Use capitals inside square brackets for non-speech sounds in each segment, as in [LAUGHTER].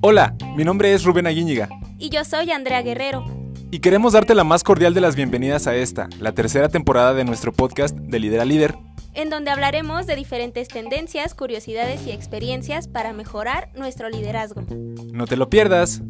Hola, mi nombre es Rubén Aguíñiga. Y yo soy Andrea Guerrero. Y queremos darte la más cordial de las bienvenidas a esta, la tercera temporada de nuestro podcast de Líder a Líder. En donde hablaremos de diferentes tendencias, curiosidades y experiencias para mejorar nuestro liderazgo. No te lo pierdas.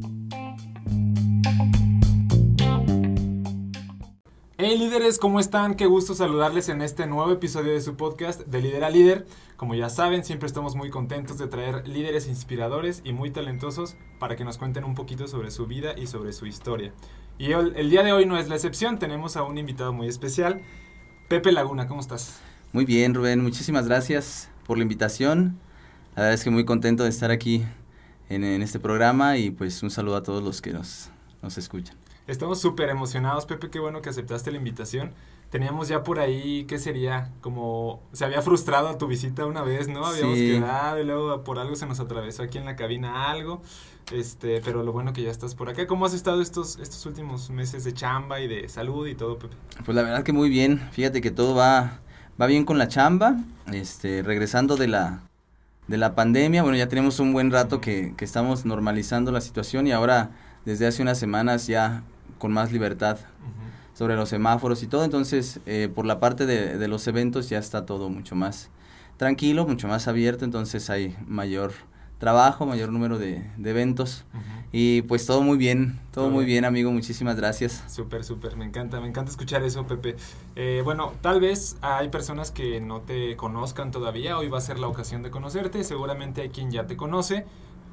Hey líderes, ¿cómo están? Qué gusto saludarles en este nuevo episodio de su podcast de Líder a Líder. Como ya saben, siempre estamos muy contentos de traer líderes inspiradores y muy talentosos para que nos cuenten un poquito sobre su vida y sobre su historia. Y el, día de hoy no es la excepción, tenemos a un invitado muy especial, Pepe Laguna, ¿cómo estás? Muy bien, Rubén, muchísimas gracias por la invitación. La verdad es que muy contento de estar aquí en, este programa y pues un saludo a todos los que nos escuchan. Estamos súper emocionados, Pepe, qué bueno que aceptaste la invitación. Teníamos ya por ahí, ¿qué sería? Como se había frustrado tu visita una vez, ¿no? Habíamos Sí. quedado y luego por algo se nos atravesó aquí en la cabina algo. Este, pero lo bueno que ya estás por acá. ¿Cómo has estado estos, estos últimos meses de chamba y de salud y todo, Pepe? Pues la verdad que muy bien, fíjate que todo va, va bien con la chamba, este, regresando de la, de la pandemia, bueno ya tenemos un buen rato que, que estamos normalizando la situación y ahora desde hace unas semanas ya con más libertad sobre los semáforos y todo, entonces eh, por la parte de, de los eventos ya está todo mucho más tranquilo, mucho más abierto, entonces hay mayor trabajo, mayor número de, de eventos. Y pues todo muy bien, todo Todo muy bien. bien amigo, muchísimas gracias. Súper, súper, me encanta, me encanta escuchar eso, Pepe. Eh, bueno, tal vez hay personas que no te conozcan todavía, hoy va a ser la ocasión de conocerte, seguramente hay quien ya te conoce,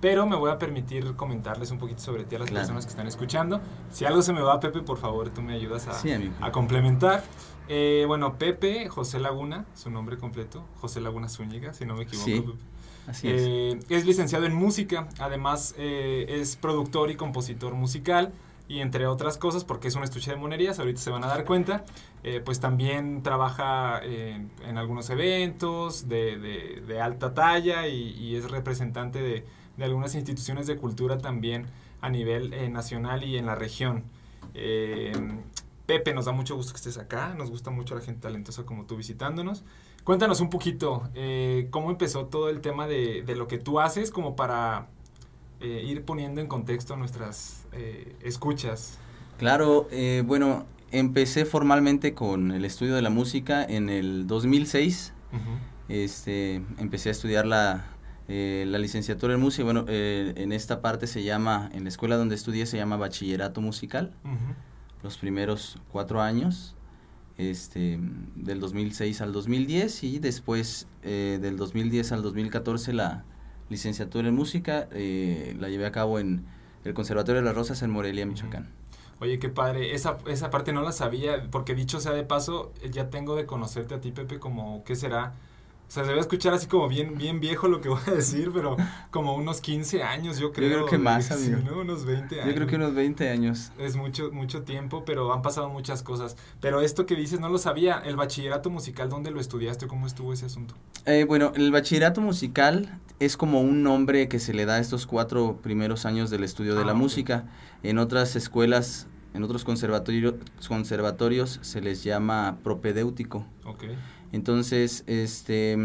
pero me voy a permitir comentarles un poquito sobre ti a las Claro. personas que están escuchando. Si algo se me va, Pepe, por favor, tú me ayudas a, Sí, amigo. a complementar. Eh, bueno, Pepe José Laguna, su nombre completo, José Laguna Zúñiga, si no me equivoco. Sí, Pepe. Así es. Eh, es licenciado en música, además eh, es productor y compositor musical y entre otras cosas, porque es un estuche de monerías, ahorita se van a dar cuenta, eh, pues también trabaja en, en algunos eventos de, de- de alta talla y, y es representante de, de algunas instituciones de cultura también a nivel eh, nacional y en la región. Eh, Pepe, nos da mucho gusto que estés acá, nos gusta mucho la gente talentosa como tú visitándonos. Cuéntanos un poquito eh, cómo empezó todo el tema de, de lo que tú haces como para ir poniendo en contexto nuestras escuchas. Claro, bueno, empecé formalmente con el estudio de la música en el 2006. Este, empecé a estudiar la, eh, la licenciatura en música. Bueno, eh, en esta parte se llama, en la escuela donde estudié se llama bachillerato musical. Los primeros cuatro años, este, del 2006 al 2010 y después eh, del 2010 al 2014 la licenciatura en música eh, la llevé a cabo en el Conservatorio de las Rosas en Morelia, Michoacán. Oye, qué padre. Esa, esa parte no la sabía, porque dicho sea de paso, ya tengo de conocerte a ti, Pepe, como, ¿qué será? O sea, se va a escuchar así como bien, bien viejo lo que voy a decir, pero como unos 15 años, yo creo. creo que más, amigo. ¿no? Unos 20 años. Yo creo que unos 20 años. Es mucho, mucho tiempo, pero han pasado muchas cosas. Pero esto que dices no lo sabía. El bachillerato musical, ¿dónde lo estudiaste? ¿Cómo estuvo ese asunto? Eh, bueno, el bachillerato musical es como un nombre que se le da a estos cuatro primeros años del estudio de Ah, la ok. música. En otras escuelas, en otros conservatorio- conservatorios se les llama propedéutico. Ok. Entonces, este,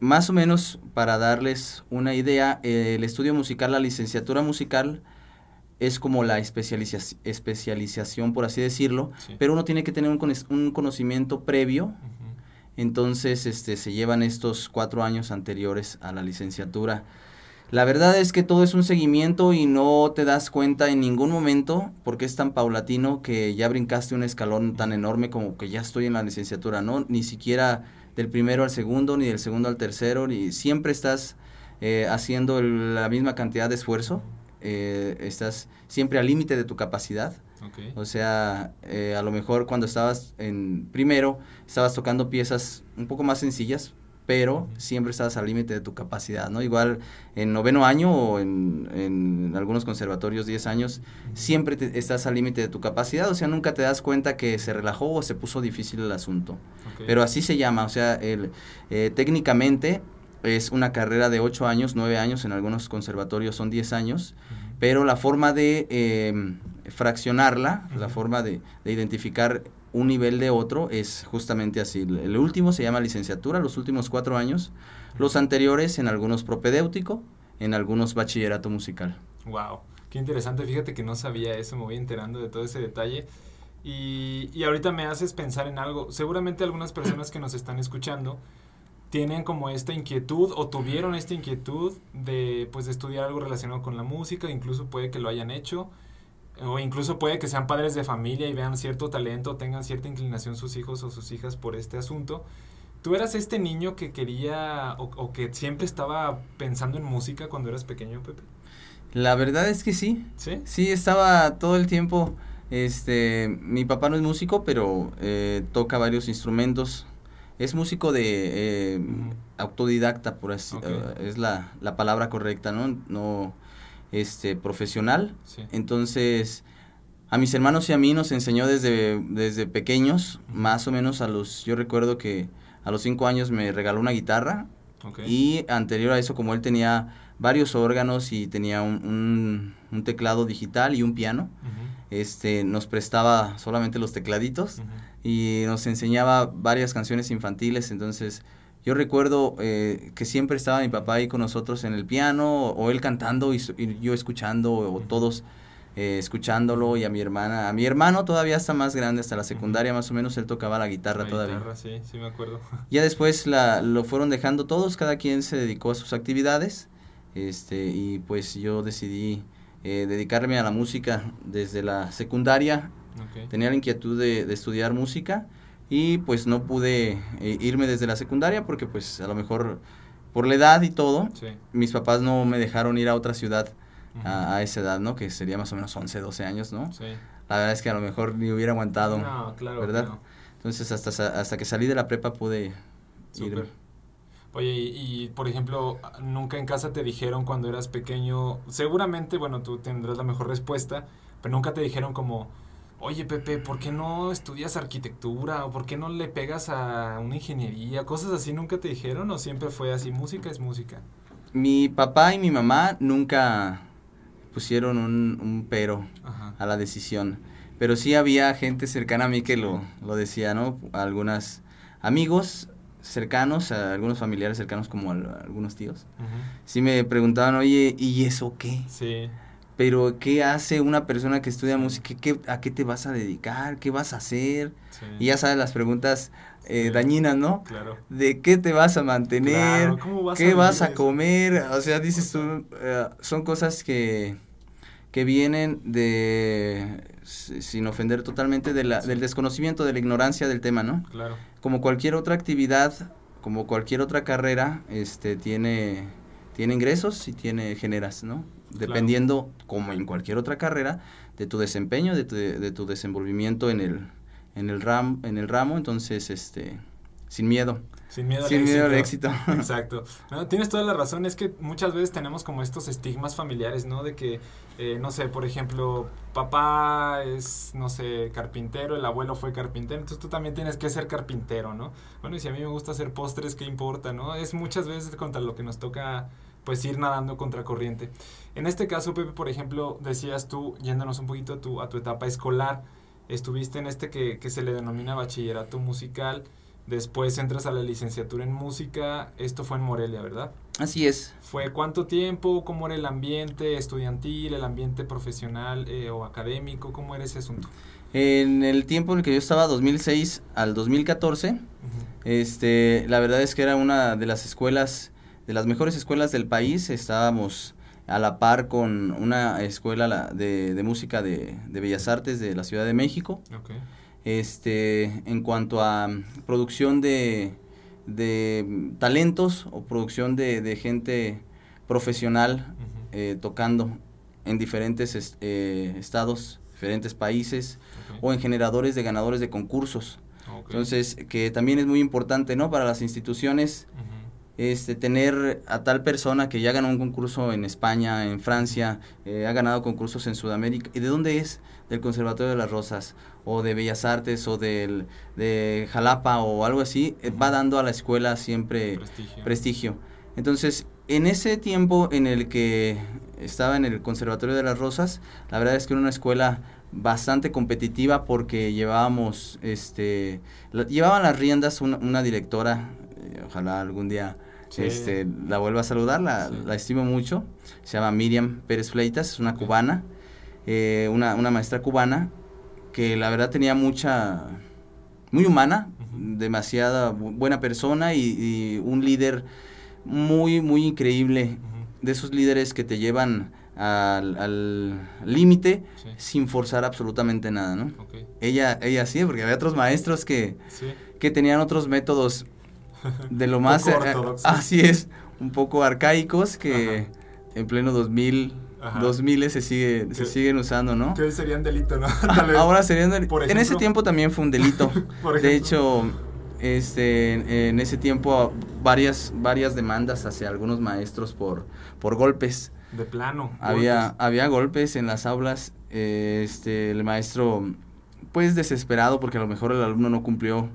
más o menos para darles una idea, el estudio musical, la licenciatura musical es como la especializa- especialización, por así decirlo, Sí. pero uno tiene que tener un, cono- un conocimiento previo entonces, este, se llevan estos cuatro años anteriores a la licenciatura. La verdad es que todo es un seguimiento y no te das cuenta en ningún momento porque es tan paulatino que ya brincaste un escalón tan enorme como que ya estoy en la licenciatura, ¿no? Ni siquiera del primero al segundo, ni del segundo al tercero, ni siempre estás eh, haciendo el- la misma cantidad de esfuerzo, eh, estás siempre al límite de tu capacidad. O sea, eh, a lo mejor cuando estabas en primero, estabas tocando piezas un poco más sencillas, pero siempre estabas al límite de tu capacidad, ¿no? Igual en noveno año o en, en algunos conservatorios 10 años, siempre te- estás al límite de tu capacidad, o sea, nunca te das cuenta que se relajó o se puso difícil el asunto. Pero así se llama, o sea, el, eh, técnicamente es una carrera de 8 años, 9 años, en algunos conservatorios son 10 años, pero la forma de eh, fraccionarla, la forma de, de identificar un nivel de otro es justamente así. El último se llama licenciatura, los últimos cuatro años. Los anteriores en algunos propedéutico, en algunos bachillerato musical. Wow, qué interesante. Fíjate que no sabía eso, me voy enterando de todo ese detalle. Y, y ahorita me haces pensar en algo. Seguramente algunas personas que nos están escuchando tienen como esta inquietud o tuvieron esta inquietud de pues de estudiar algo relacionado con la música, incluso puede que lo hayan hecho o incluso puede que sean padres de familia y vean cierto talento, tengan cierta inclinación sus hijos o sus hijas por este asunto. ¿Tú eras este niño que quería o, que siempre estaba pensando en música cuando eras pequeño, Pepe? La verdad es que sí. ¿Sí? Sí, estaba todo el tiempo. Este, mi papá no es músico, pero eh, toca varios instrumentos. Es músico de eh, autodidacta, por así, uh, es la, la palabra correcta, ¿no? No este, profesional. Entonces, a mis hermanos y a mí nos enseñó desde, desde pequeños, más o menos a los, yo recuerdo que a los cinco años me regaló una guitarra y anterior a eso, como él tenía varios órganos y tenía un, un, teclado digital y un piano, este, nos prestaba solamente los tecladitos y nos enseñaba varias canciones infantiles, entonces yo recuerdo eh, que siempre estaba mi papá ahí con nosotros en el piano, o, él cantando y, yo escuchando, o, todos eh, escuchándolo, y a mi hermana. A mi hermano todavía está más grande, hasta la secundaria más o menos, él tocaba la guitarra la todavía. Guitarra, sí, sí me acuerdo. [LAUGHS] Ya después la, lo fueron dejando todos, cada quien se dedicó a sus actividades, este, y pues yo decidí eh, dedicarme a la música desde la secundaria. Tenía la inquietud de, de estudiar música y pues no pude eh, irme desde la secundaria porque pues a lo mejor por la edad y todo, mis papás no me dejaron ir a otra ciudad a, esa edad, ¿no? Que sería más o menos 11, 12 años, ¿no? Sí. La verdad es que a lo mejor ni hubiera aguantado, no, claro, ¿verdad? Entonces hasta, hasta que salí de la prepa pude ir. Oye, y, y, por ejemplo, nunca en casa te dijeron cuando eras pequeño, seguramente, bueno, tú tendrás la mejor respuesta, pero nunca te dijeron como, oye Pepe, ¿por qué no estudias arquitectura? ¿O por qué no le pegas a una ingeniería? Cosas así nunca te dijeron o siempre fue así, música es música. Mi papá y mi mamá nunca pusieron un, pero a la decisión. Pero sí había gente cercana a mí que lo, lo decía, ¿no? Algunos amigos cercanos, a algunos familiares cercanos como algunos tíos. Sí me preguntaban, oye, ¿y eso qué? Sí pero ¿qué hace una persona que estudia música? ¿Qué, ¿A qué te vas a dedicar? ¿Qué vas a hacer? Y ya sabes las preguntas eh, dañinas, ¿no? Claro. ¿De qué te vas a mantener? ¿Qué vas a comer? [LAUGHS] O sea, dices tú, eh, son cosas que, que vienen de, sin ofender totalmente, de la, del desconocimiento, de la ignorancia del tema, ¿no? Claro. Como cualquier otra actividad, como cualquier otra carrera, este, tiene, tiene ingresos y tiene, generas, ¿no? Dependiendo, como en cualquier otra carrera, de tu desempeño, de tu, de tu desenvolvimiento en el, en el, ram, en el ramo, entonces, este, sin miedo. Sin miedo, al, éxito. al éxito. [LAUGHS] [LAUGHS] Exacto. tienes toda la razón, es que muchas veces tenemos como estos estigmas familiares, ¿no? De que, eh, no sé, por ejemplo, papá es, no sé, carpintero, el abuelo fue carpintero, entonces tú también tienes que ser carpintero, ¿no? Bueno, y si a mí me gusta hacer postres, ¿qué importa, no? Es muchas veces contra lo que nos toca pues ir nadando contra corriente. En este caso, Pepe, por ejemplo, decías tú, yéndonos un poquito a tu, a tu etapa escolar, estuviste en este que, que se le denomina bachillerato musical, después entras a la licenciatura en música, esto fue en Morelia, ¿verdad? Así es. ¿Fue cuánto tiempo? ¿Cómo era el ambiente estudiantil, el ambiente profesional eh, o académico? ¿Cómo era ese asunto? En el tiempo en el que yo estaba, 2006 al 2014, este, la verdad es que era una de las escuelas de las mejores escuelas del país. Estábamos a la par con una escuela de, de música de, de, Bellas Artes de la Ciudad de México. Este, en cuanto a producción de, de talentos o producción de, de gente profesional eh, tocando en diferentes eh, estados, diferentes países o en generadores de ganadores de concursos. Entonces, que también es muy importante, ¿no? Para las instituciones este, tener a tal persona que ya ganó un concurso en España, en Francia, eh, ha ganado concursos en Sudamérica. ¿Y de dónde es? Del Conservatorio de las Rosas, o de Bellas Artes, o del, de Jalapa, o algo así, eh, va dando a la escuela siempre prestigio. Entonces, en ese tiempo en el que estaba en el Conservatorio de las Rosas, la verdad es que era una escuela bastante competitiva porque llevábamos, este, llevaban las riendas una, una directora, eh, ojalá algún día este, la vuelva a saludar, la, la, estimo mucho, se llama Miriam Pérez Fleitas, es una cubana, eh, una, una maestra cubana que la verdad tenía mucha, muy humana, demasiada buena persona y, un líder muy, muy increíble, de esos líderes que te llevan al límite sin forzar absolutamente nada, ¿no? Ella, ella sí, porque había otros maestros que, que tenían otros métodos de lo más... Eh, así es, un poco arcaicos que en pleno 2000 2000 se sigue se siguen usando, ¿no? Que hoy serían delito, ¿no? [LAUGHS] Ahora serían delito. En ese tiempo también fue un delito. [LAUGHS] de hecho, este en ese tiempo varias varias demandas hacia algunos maestros por por golpes. De plano. Había golpes. había golpes en las aulas, este el maestro pues desesperado porque a lo mejor el alumno no cumplió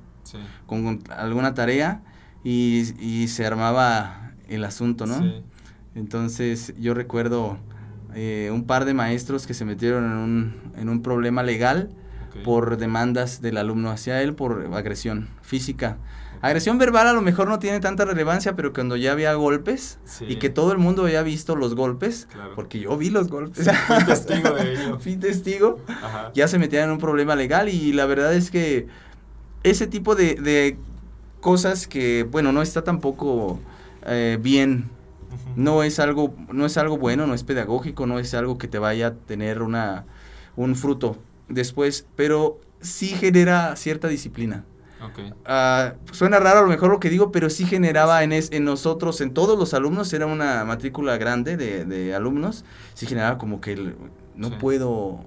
con, alguna tarea y, y, se armaba el asunto, ¿no? Sí. Entonces yo recuerdo eh, un par de maestros que se metieron en un, en un problema legal por demandas del alumno hacia él por agresión física. Agresión verbal a lo mejor no tiene tanta relevancia, pero cuando ya había golpes y que todo el mundo había visto los golpes, porque yo vi los golpes. Fui [LAUGHS] testigo de ello. Fui testigo. Ya se metían en un problema legal y la verdad es que ese tipo de, de cosas que, bueno, no está tampoco eh, bien no es algo, no es algo bueno, no es pedagógico, no es algo que te vaya a tener una, un fruto después, pero sí genera cierta disciplina. Okay. Uh, suena raro a lo mejor lo que digo, pero sí generaba en, en nosotros, en todos los alumnos, era una matrícula grande de, de alumnos, sí generaba como que no puedo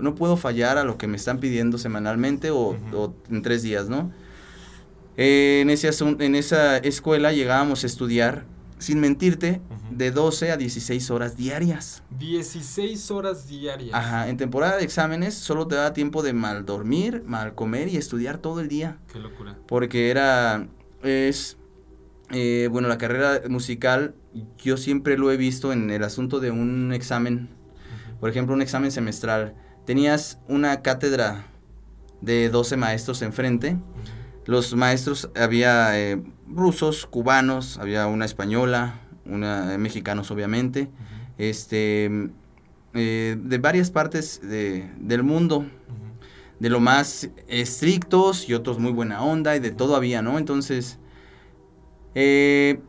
no puedo fallar a lo que me están pidiendo semanalmente o, o en tres días, ¿no? Eh, en, ese en esa escuela llegábamos a estudiar sin mentirte, de 12 a 16 horas diarias. 16 horas diarias. Ajá, en temporada de exámenes solo te da tiempo de mal dormir, mal comer y estudiar todo el día. Qué locura. Porque era, es, eh, bueno, la carrera musical yo siempre lo he visto en el asunto de un examen, por ejemplo, un examen semestral. Tenías una cátedra de 12 maestros enfrente. Los maestros había eh, rusos, cubanos, había una española, una eh, mexicanos obviamente, este, eh, de varias partes de, del mundo, de lo más estrictos y otros muy buena onda y de todo había, ¿no? Entonces, eh,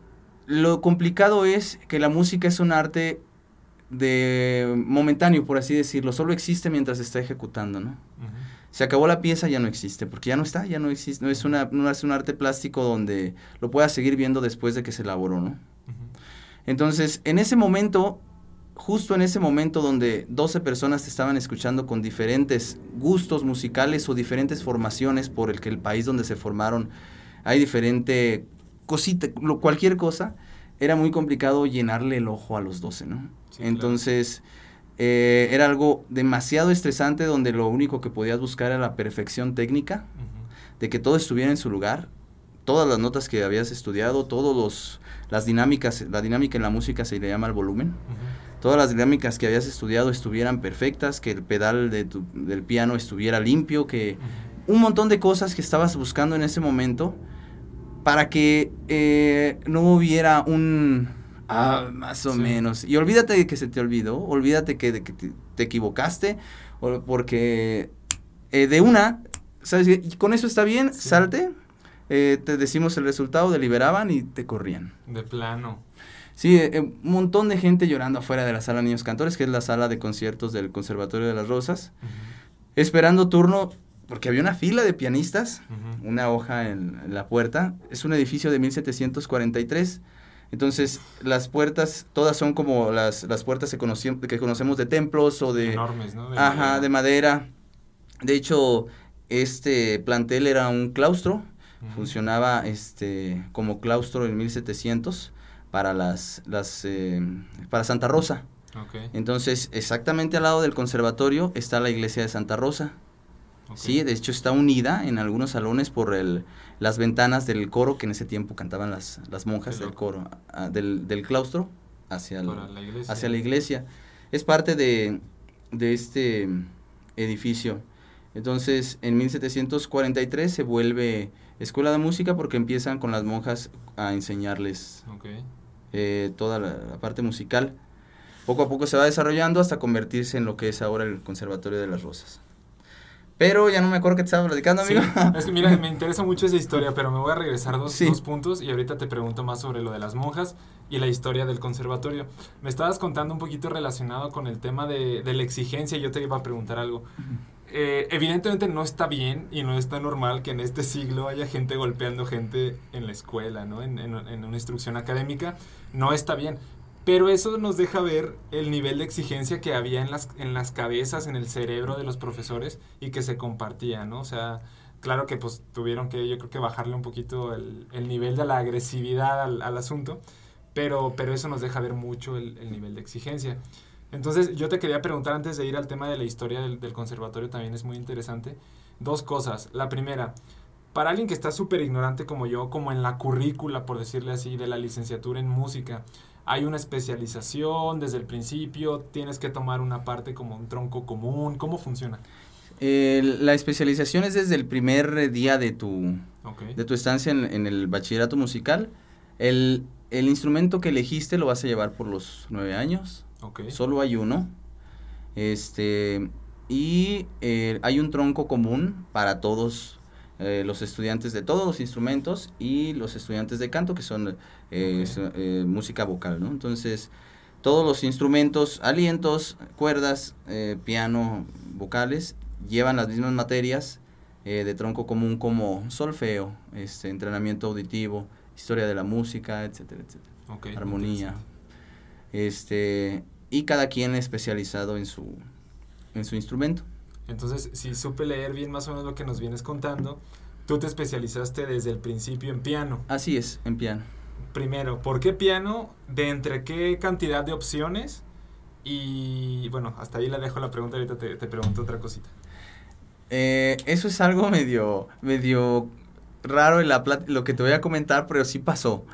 lo complicado es que la música es un arte de momentáneo, por así decirlo, solo existe mientras se está ejecutando, ¿no? Se acabó la pieza, ya no existe, porque ya no está, ya no existe, no es, una, no es un arte plástico donde lo puedas seguir viendo después de que se elaboró, ¿no? Entonces, en ese momento, justo en ese momento donde 12 personas te estaban escuchando con diferentes gustos musicales o diferentes formaciones por el que el país donde se formaron hay diferente cosita, cualquier cosa, era muy complicado llenarle el ojo a los 12, ¿no? Entonces... Eh, era algo demasiado estresante donde lo único que podías buscar era la perfección técnica, de que todo estuviera en su lugar, todas las notas que habías estudiado, todos los las dinámicas, la dinámica en la música se le llama el volumen. Todas las dinámicas que habías estudiado estuvieran perfectas, que el pedal de del piano estuviera limpio, que un montón de cosas que estabas buscando en ese momento para que eh, no hubiera un Ah, más o menos. Y olvídate de que se te olvidó, olvídate que, de que te, equivocaste, porque eh, de una, ¿sabes? Y con eso está bien, salte, eh, te decimos el resultado, deliberaban y te corrían. De plano. Sí, eh, un montón de gente llorando afuera de la sala Niños Cantores, que es la sala de conciertos del Conservatorio de las Rosas, esperando turno, porque había una fila de pianistas, una hoja en, en, la puerta. Es un edificio de 1743 entonces, las puertas, todas son como las, las puertas que, que conocemos de templos o de... Enormes, ¿no? De ajá, madera. de madera. De hecho, este plantel era un claustro, funcionaba este, como claustro en 1700 para las, las eh, para Santa Rosa. Okay. Entonces, exactamente al lado del conservatorio está la iglesia de Santa Rosa. Sí, de hecho está unida en algunos salones por el, las ventanas del coro que en ese tiempo cantaban las, las monjas del coro, del, del, claustro hacia, la iglesia. hacia la iglesia. Es parte de, de este edificio. Entonces, en 1743 se vuelve escuela de música porque empiezan con las monjas a enseñarles eh, toda la, parte musical. Poco a poco se va desarrollando hasta convertirse en lo que es ahora el Conservatorio de las Rosas. Pero ya no me acuerdo qué te estaba platicando, amigo. [LAUGHS] es que mira, me interesa mucho esa historia, pero me voy a regresar dos, dos, puntos y ahorita te pregunto más sobre lo de las monjas y la historia del conservatorio. Me estabas contando un poquito relacionado con el tema de, de la exigencia y yo te iba a preguntar algo. Eh, evidentemente no está bien y no está normal que en este siglo haya gente golpeando gente en la escuela, ¿no? En, en, en una instrucción académica. No está bien. Pero eso nos deja ver el nivel de exigencia que había en las, en las cabezas, en el cerebro de los profesores y que se compartía, ¿no? O sea, claro que pues tuvieron que yo creo que bajarle un poquito el, el nivel de la agresividad al, al, asunto, pero, pero eso nos deja ver mucho el, el, nivel de exigencia. Entonces yo te quería preguntar antes de ir al tema de la historia del, del conservatorio, también es muy interesante, dos cosas. La primera, para alguien que está súper ignorante como yo, como en la currícula, por decirle así, de la licenciatura en música, hay una especialización desde el principio, tienes que tomar una parte como un tronco común, ¿cómo funciona? Eh, la especialización es desde el primer día de tu, okay. de tu estancia en, en, el bachillerato musical. El, el, instrumento que elegiste lo vas a llevar por los nueve años. Okay. Solo hay uno. Este, y eh, hay un tronco común para todos eh, los estudiantes de todos los instrumentos y los estudiantes de canto, que son eh, okay. eh, música vocal, ¿no? Entonces, todos los instrumentos, alientos, cuerdas, eh, piano, vocales, llevan las mismas materias de tronco común como solfeo, este, entrenamiento auditivo, historia de la música, etcétera, etcétera. Okay, armonía. Este, y cada quien especializado en su, en su instrumento. Entonces, si supe leer bien más o menos lo que nos vienes contando, tú te especializaste desde el principio en piano. Así es, en piano. Primero, ¿por qué piano? ¿De entre qué cantidad de opciones? Y bueno, hasta ahí la dejo la pregunta, ahorita te, te pregunto otra cosita. Eh, eso es algo medio, medio raro en la lo que te voy a comentar, pero sí pasó.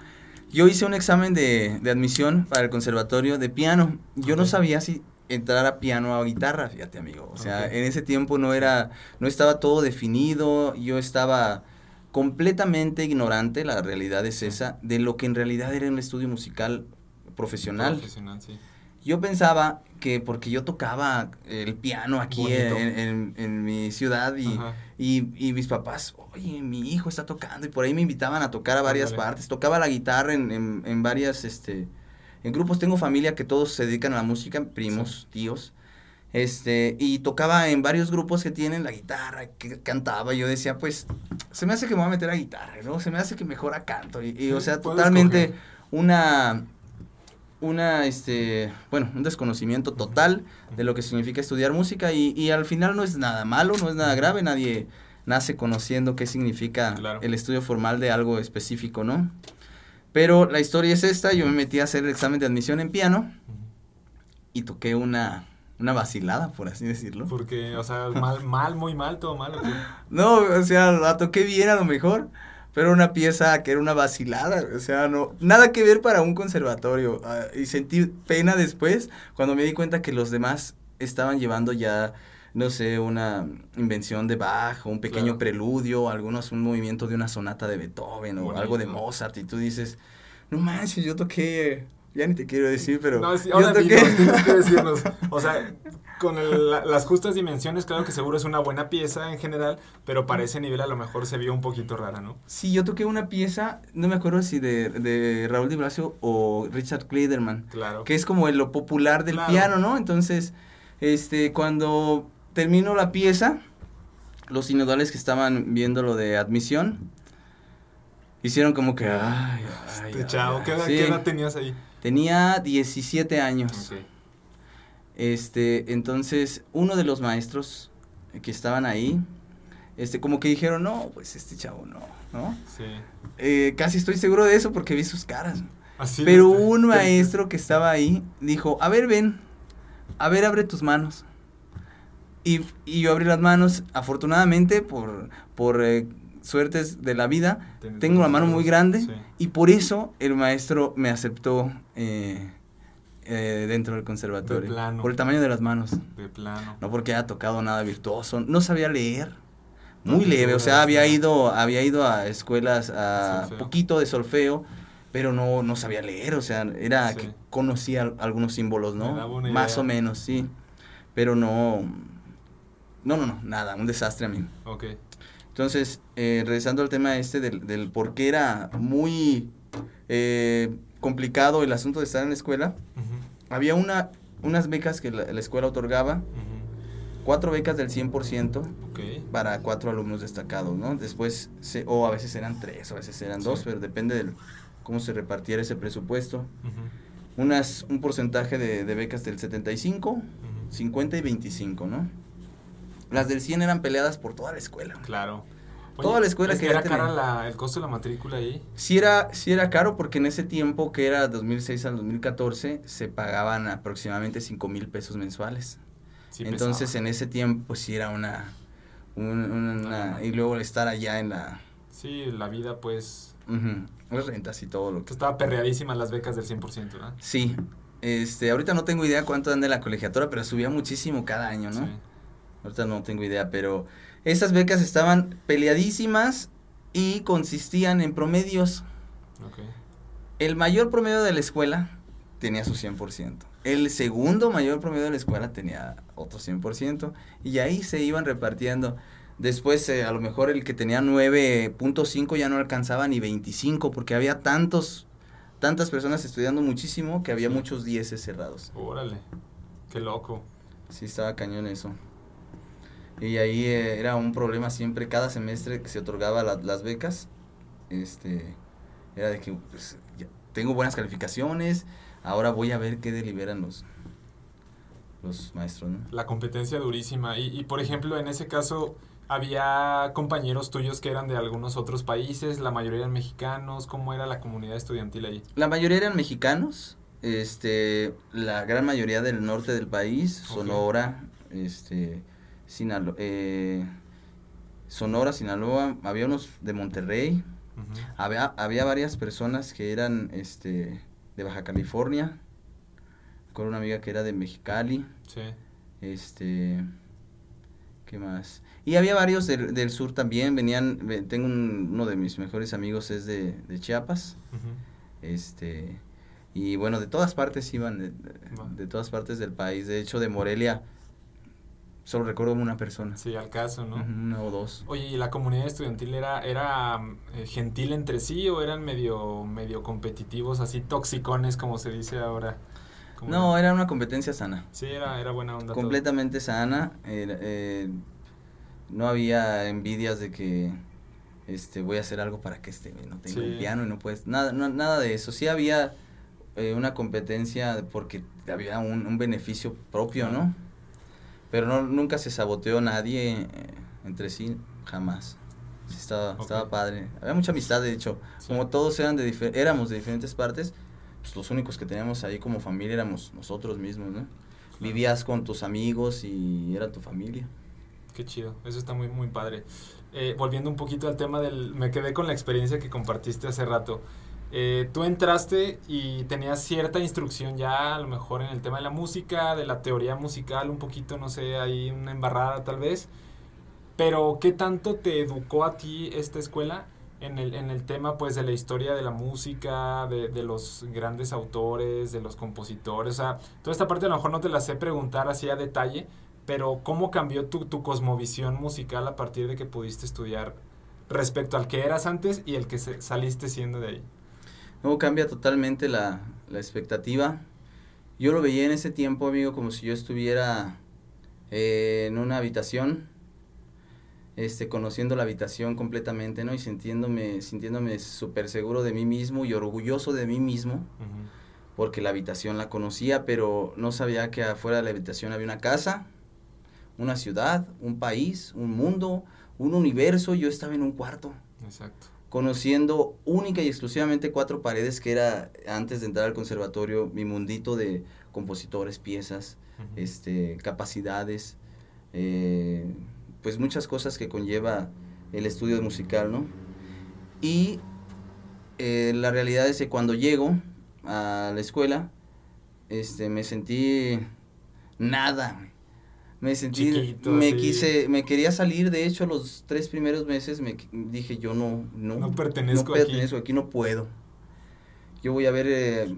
Yo hice un examen de, de admisión para el conservatorio de piano. Yo okay. no sabía si entrar a piano o guitarra, fíjate amigo. O sea, okay. en ese tiempo no era, no estaba todo definido, yo estaba completamente ignorante, la realidad es esa, de lo que en realidad era un estudio musical profesional. Profesional, sí. Yo pensaba que porque yo tocaba el piano aquí en, en, en, mi ciudad y, y, y, mis papás, oye, mi hijo está tocando y por ahí me invitaban a tocar a varias Ándale. partes. Tocaba la guitarra en, en, en varias, este, en grupos. Tengo familia que todos se dedican a la música, primos, sí. tíos. Este, y tocaba en varios grupos que tienen la guitarra, que cantaba. Yo decía, pues, se me hace que me voy a meter a guitarra, ¿no? Se me hace que mejora canto. Y, y o sea, totalmente coger? una una, este, bueno, un desconocimiento total de lo que significa estudiar música y, y, al final no es nada malo, no es nada grave, nadie nace conociendo qué significa claro. el estudio formal de algo específico, ¿no? Pero la historia es esta, yo me metí a hacer el examen de admisión en piano y toqué una, una vacilada, por así decirlo. Porque, o sea, [LAUGHS] mal, mal, muy mal, todo mal. ¿o no, o sea, la toqué bien a lo mejor, pero una pieza que era una vacilada, o sea, no, nada que ver para un conservatorio. Uh, y sentí pena después cuando me di cuenta que los demás estaban llevando ya, no sé, una invención de Bach, o un pequeño claro. preludio, algunos un movimiento de una sonata de Beethoven o Bonito. algo de Mozart, y tú dices, no manches, yo toqué ya ni te quiero decir, pero. No, sí, ahora toqué... dinos, tienes que [LAUGHS] decirnos. O sea, con el, la, las justas dimensiones, claro que seguro es una buena pieza en general, pero para ese nivel a lo mejor se vio un poquito rara, ¿no? Sí, yo toqué una pieza, no me acuerdo si de, de Raúl Di Blasio o Richard Kleiderman. Claro. Que es como lo popular del claro. piano, ¿no? Entonces, este, cuando termino la pieza, los sinodales que estaban viendo lo de admisión, hicieron como que, ay, ay, este chavo, ¿qué, sí. ¿qué edad tenías ahí? Tenía 17 años. Okay. Este, entonces, uno de los maestros que estaban ahí, este, como que dijeron, no, pues este chavo no, ¿no? Sí. Eh, casi estoy seguro de eso porque vi sus caras. Así Pero un [LAUGHS] maestro que estaba ahí dijo, a ver, ven, a ver, abre tus manos. Y, y yo abrí las manos, afortunadamente, por, por eh, suertes de la vida, tengo la mano muy grande sí. y por eso el maestro me aceptó eh, eh, dentro del conservatorio. De plano. Por el tamaño de las manos. De plano. No porque haya tocado nada virtuoso. No sabía leer. Muy leve. O sea, había ido, había ido a escuelas a Solfeo. poquito de solfeo, pero no, no sabía leer. O sea, era Sí. que conocía al- algunos símbolos, ¿no? una Más idea. o menos, sí. Pero no. No, no, no, nada, un desastre a mí. Ok. Entonces, eh, regresando al tema este del, del por qué era muy eh, complicado el asunto de estar en la escuela, había una, unas becas que la, la escuela otorgaba, cuatro becas del 100% Ok. para cuatro alumnos destacados, ¿no? Después, se, o a veces eran tres, a veces eran dos, pero depende de cómo se repartiera ese presupuesto. Unas, un porcentaje de, de becas del 75, ujú. 50 y 25, ¿no? Las del 100 eran peleadas por toda la escuela. Claro. Toda la escuela ¿es que era cara la- el costo de la matrícula ahí. Sí era, sí era caro porque en ese tiempo, que era 2006 al 2014, se pagaban aproximadamente 5 mil pesos mensuales. Sí Entonces pesaba. en ese tiempo pues sí era una, un- una- Lana. y luego estar allá en la, Sí, la vida pues... las rentas y todo lo que estaba perreadísima las becas del 100%, ¿verdad? Sí, este, ahorita no tengo idea cuánto dan de la colegiatura, pero subía muchísimo cada año, ¿no? Sí. Ahorita no tengo idea, pero esas becas estaban peleadísimas y consistían en promedios. El mayor promedio de la escuela tenía su 100%. El segundo mayor promedio de la escuela tenía otro 100%. Y ahí se iban repartiendo. Después, eh, a lo mejor el que tenía 9.5 ya no alcanzaba ni 25 porque había tantos, tantas personas estudiando muchísimo que había Sí. muchos 10 cerrados. Órale. Qué loco. Sí, estaba cañón eso. Y ahí eh, era un problema siempre, cada semestre que se otorgaba la- las becas, este, era de que pues, ya tengo buenas calificaciones, ahora voy a ver qué deliberan los, los maestros, ¿no? La competencia durísima. Y, y, por ejemplo, en ese caso, había compañeros tuyos que eran de algunos otros países, la mayoría eran mexicanos. ¿Cómo era la comunidad estudiantil ahí? La mayoría eran mexicanos, este, la gran mayoría del norte del país. Sonora, este, Sinalo- eh, Sonora, Sinaloa, había unos de Monterrey. Había, había varias personas que eran este de Baja California, con una amiga que era de Mexicali, Sí. este ¿qué más? Y había varios del, del sur también, venían, ve- tengo un- uno de mis mejores amigos es de, de Chiapas, este y bueno, de todas partes iban, de, de todas partes del país, de hecho de Morelia, solo recuerdo una persona, Sí, al caso, ¿no? Una o dos. Oye, ¿y la comunidad estudiantil era, era eh, gentil entre sí o eran medio, medio competitivos, así toxicones, como se dice ahora? ¿Cómo No, era una competencia sana. Sí, era, era buena onda. todo. completamente sana. era, eh, no había envidias de que este voy a hacer algo para que este no Sí. el piano y no puedes nada no- nada de eso. Sí había eh, una competencia porque había un, un beneficio propio. ¿no? Pero no nunca se saboteó nadie eh, entre sí, jamás. Estaba, Ok. estaba padre. Había mucha amistad, de hecho. Sí. Como todos eran de éramos de diferentes partes, pues los únicos que teníamos ahí como familia éramos nosotros mismos, ¿no? Vivías con tus amigos y era tu familia. Qué chido, eso está muy, muy padre. Eh, volviendo un poquito al tema del... Me quedé con la experiencia que compartiste hace rato. Eh, tú entraste y tenías cierta instrucción ya, a lo mejor en el tema de la música, de la teoría musical, un poquito, no sé, ahí una embarrada tal vez. Pero, ¿qué tanto te educó a ti esta escuela en el, en el tema, pues, de la historia de la música, de, de los grandes autores, de los compositores? O sea, toda esta parte a lo mejor no te la sé preguntar así a detalle, pero ¿cómo cambió tu, tu cosmovisión musical a partir de que pudiste estudiar respecto al que eras antes y el que saliste siendo de ahí? Luego cambia totalmente la, la expectativa. Yo lo veía en ese tiempo, amigo, como si yo estuviera eh, en una habitación, este, conociendo la habitación completamente, ¿no? Y sintiéndome, sintiéndome súper seguro de mí mismo y orgulloso de mí mismo, porque la habitación la conocía, pero no sabía que afuera de la habitación había una casa, una ciudad, un país, un mundo, un universo, y yo estaba en un cuarto Exacto. Conociendo única y exclusivamente cuatro paredes que era antes de entrar al conservatorio mi mundito de compositores, piezas, este, capacidades, eh, pues muchas cosas que conlleva el estudio musical, ¿no? Y eh, la realidad es que cuando llego a la escuela, este, me sentí nada. Me sentí, Chiquito, me sí. quise, me quería salir, de hecho, los tres primeros meses me dije, yo no, no, No pertenezco aquí. pertenezco aquí, no puedo. Yo voy a ver eh,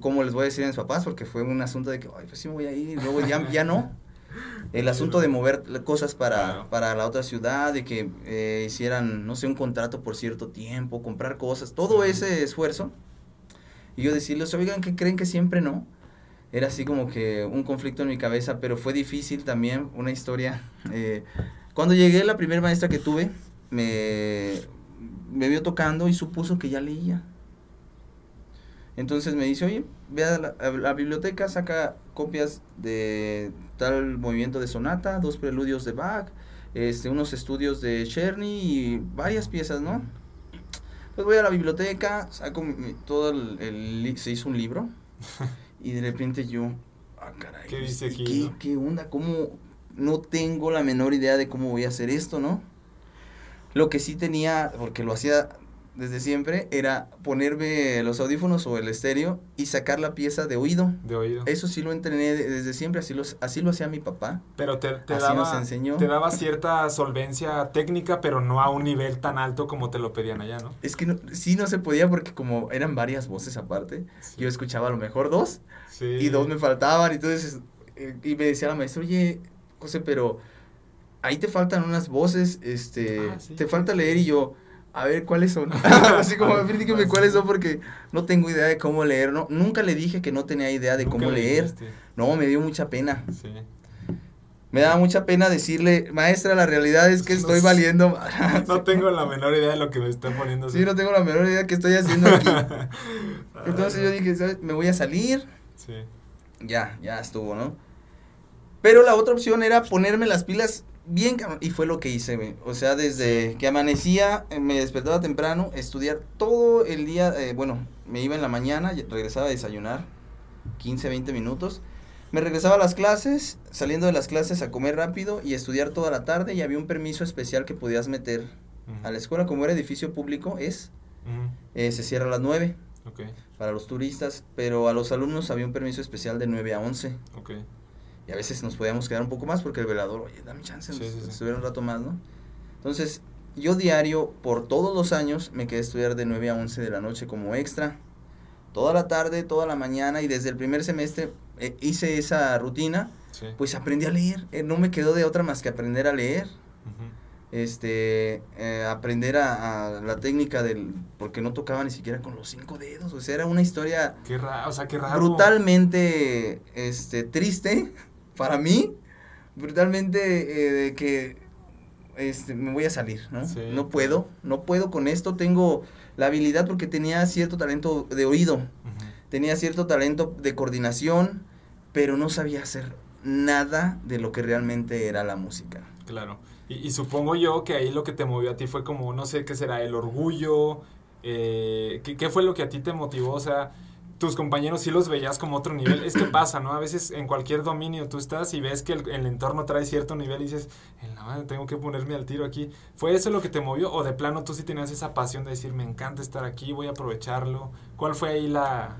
cómo les voy a decir a mis papás, porque fue un asunto de que, ay, pues sí me voy a ir, luego ya, ya no. El asunto de mover cosas para, Claro. para la otra ciudad, de que eh, hicieran, no sé, un contrato por cierto tiempo, comprar cosas, todo ese esfuerzo. Y yo decirles, oigan, ¿qué creen que siempre no? Era así como que un conflicto en mi cabeza, pero fue difícil también, una historia. eh, cuando llegué, la primera maestra que tuve, me, vio tocando y supuso que ya leía. Entonces me dice, oye, ve a la, biblioteca, saca copias de tal movimiento de sonata, dos preludios de Bach, este, unos estudios de Cherny y varias piezas, ¿no? Pues voy a la biblioteca, saco todo el, se hizo un libro [LAUGHS] y de repente yo, ah, caray, ¿Qué dice ¿y aquí, ¿Qué, no? qué onda? ¿Cómo? No tengo la menor idea de cómo voy a hacer esto, ¿no? Lo que sí tenía, porque lo hacía desde siempre, era ponerme los audífonos o el estéreo y sacar la pieza de oído. De oído. Eso sí lo entrené de- desde siempre, así, los, así lo hacía mi papá. Pero te, te Así daba, nos enseñó. te daba cierta solvencia técnica, pero no a un nivel tan alto como te lo pedían allá, ¿no? Es que no- sí no se podía porque como eran varias voces aparte, Sí. yo escuchaba a lo mejor dos Sí. y dos me faltaban, y entonces, eh, y me decía la maestra, oye, José, pero ahí te faltan unas voces, este, Ah, sí. te falta leer, y yo, a ver, ¿cuáles son? [LAUGHS] [LAUGHS] Así como, dígame cuáles son, porque no tengo idea de cómo leer, ¿no? Nunca le dije que no tenía idea de Nunca cómo le leer, dijiste. no, me dio mucha pena, Sí. me daba mucha pena decirle, maestra, la realidad es que No estoy valiendo, [LAUGHS] No tengo la menor idea de lo que me está poniendo. sí, no tengo la menor idea que estoy haciendo aquí, entonces yo dije, ¿sabes? Me voy a salir, Sí. ya, ya estuvo, ¿no? Pero la otra opción era ponerme las pilas bien, y fue lo que hice, güey. O sea, desde que amanecía, eh, me despertaba temprano, estudiar todo el día, eh, bueno, me iba en la mañana, regresaba a desayunar, 15, 20 minutos. Me regresaba a las clases, saliendo de las clases a comer rápido y estudiar toda la tarde y había un permiso especial que podías meter a la escuela, como era edificio público, es, eh, se cierra a las 9 Ok, para los turistas, pero a los alumnos había un permiso especial de 9 a 11. ok. Y a veces nos podíamos quedar un poco más porque el velador, oye, dame chance, Sí, sí, sí. estuviera un rato más, ¿no? Entonces, yo diario, por todos los años, me quedé a estudiar de 9 a 11 de la noche como extra. Toda la tarde, toda la mañana y desde el primer semestre eh, hice esa rutina, Sí. pues aprendí a leer. Eh, no me quedó de otra más que aprender a leer. Ujú. Este, eh, aprender a, a la técnica del, porque no tocaba ni siquiera con los cinco dedos, o sea, era una historia Qué raro, o sea, qué raro. brutalmente este triste para mí brutalmente eh, de que este me voy a salir no Sí, no puedo no puedo con esto. Tengo la habilidad porque tenía cierto talento de oído. Tenía cierto talento de coordinación pero no sabía hacer nada de lo que realmente era la música. Claro. Y, y supongo yo que ahí lo que te movió a ti fue como, no sé qué será, el orgullo. Eh, ¿qué, qué fue lo que a ti te motivó? O sea, tus compañeros sí los veías como otro nivel. Es que [CLEARS THROAT] pasa, ¿no? A veces en cualquier dominio tú estás y ves que el, el entorno trae cierto nivel y dices, "En la madre, tengo que ponerme al tiro aquí. ¿Fue eso lo que te movió? ¿O de plano tú sí tenías esa pasión de decir, me encanta estar aquí, voy a aprovecharlo? ¿Cuál fue ahí la...?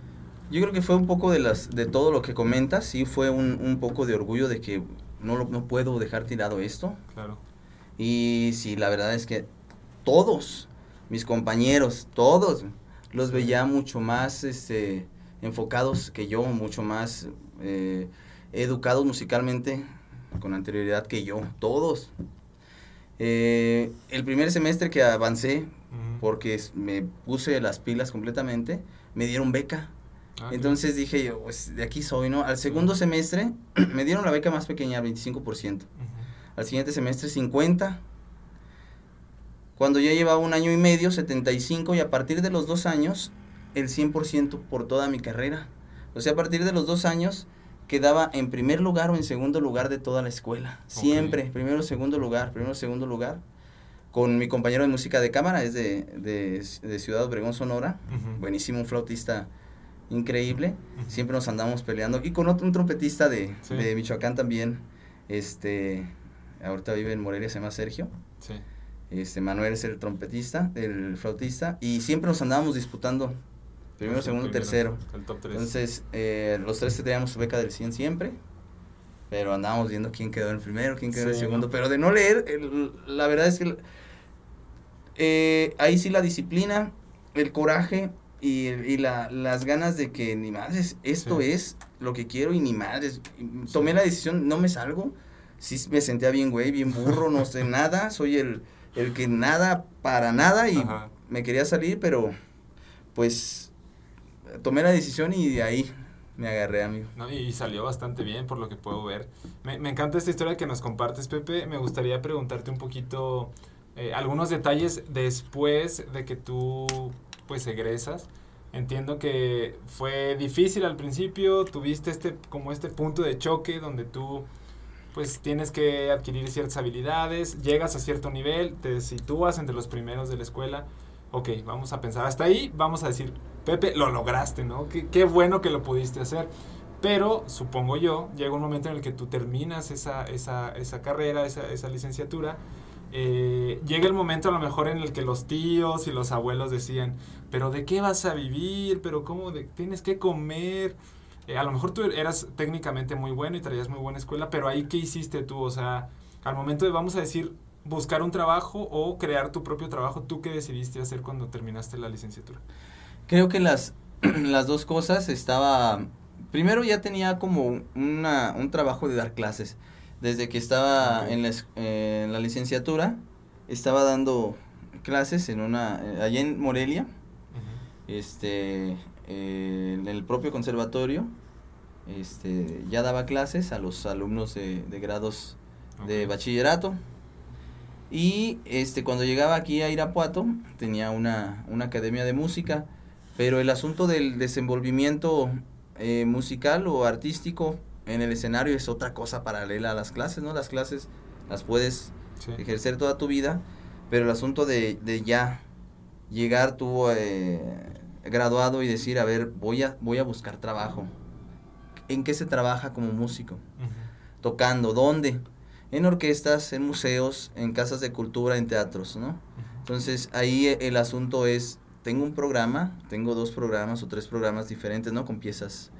yo creo que fue un poco de las de todo lo que comentas sí fue un, un poco de orgullo de que no lo, no puedo dejar tirado esto Claro. Y sí, la verdad es que todos, mis compañeros, todos, los veía mucho más este, enfocados que yo, mucho más eh, educados musicalmente con anterioridad que yo, todos. Eh, el primer semestre que avancé, porque me puse las pilas completamente, me dieron beca. Ah, Entonces dije yo, pues de aquí soy, ¿no? Al segundo semestre [CLEARS THROAT] me dieron la beca más pequeña, 25%. bien. Ujú. Al siguiente semestre 50. Cuando ya llevaba un año y medio, 75. Y a partir de los dos años, el 100% por toda mi carrera. O sea, a partir de los dos años, quedaba en primer lugar o en segundo lugar de toda la escuela. Siempre, primero, segundo lugar, primero, segundo lugar. Con mi compañero de música de cámara, es de, de, de Ciudad Obregón, Sonora. Ujú. Buenísimo, un flautista increíble. Siempre nos andamos peleando. Y con otro, un trompetista de, Sí. de Michoacán también. Este, ahorita vive en Morelia, se llama Sergio. Sí. Este, Manuel es el trompetista, el flautista. Y siempre nos andábamos disputando Primero, segundo, tercero. Entonces, eh, los tres teníamos beca del 100 siempre. Pero andábamos viendo quién quedó en el primero, quién quedó en el segundo. Pero de no leer, la verdad es que eh, ahí sí la disciplina, el coraje y, y la, las ganas de que ni madres, esto es lo que quiero y ni madres. Tomé la decisión, no me salgo. Sí me sentía bien güey, bien burro, no sé nada. Soy el, el que nada para nada y me quería salir, pero pues tomé la decisión y de ahí me agarré, amigo. No, y salió bastante bien por lo que puedo ver. Me, me encanta esta historia que nos compartes, Pepe. Me gustaría preguntarte un poquito eh, algunos detalles después de que tú pues egresas. Entiendo que fue difícil al principio, tuviste este como este punto de choque donde tú pues tienes que adquirir ciertas habilidades, llegas a cierto nivel, te sitúas entre los primeros de la escuela. Ok, vamos a pensar hasta ahí, vamos a decir, Pepe, lo lograste, ¿no? Qué, qué bueno que lo pudiste hacer. Pero supongo yo, llega un momento en el que tú terminas esa, esa, esa carrera, esa, esa licenciatura, eh, llega el momento a lo mejor en el que los tíos y los abuelos decían, pero ¿de qué vas a vivir? ¿Pero cómo? De, ¿Tienes que comer? Eh, a lo mejor tú eras técnicamente muy bueno y traías muy buena escuela, pero ahí ¿qué hiciste tú? O sea, al momento de, vamos a decir, buscar un trabajo o crear tu propio trabajo, ¿tú qué decidiste hacer cuando terminaste la licenciatura? Creo que las, [CLEARS THROAT] las dos cosas estaba... Primero ya tenía como una, un trabajo de dar clases desde que estaba en, la, en la licenciatura, estaba dando clases en una, eh, allá en Morelia, este, eh, en el propio conservatorio, este, ya daba clases a los alumnos de, grados de bachillerato. Y este, cuando llegaba aquí a Irapuato, tenía una, una academia de música, pero el asunto del desenvolvimiento eh, musical o artístico en el escenario es otra cosa paralela a las clases, ¿no? Las clases las puedes ejercer toda tu vida, pero el asunto de, ya llegar tú eh, graduado y decir, a ver, voy a, voy a buscar trabajo. ¿En qué se trabaja como músico? Tocando, ¿dónde? En orquestas, en museos, en casas de cultura, en teatros, ¿no? Entonces ahí el asunto es tengo un programa, tengo dos programas o tres programas diferentes, ¿no? Con piezas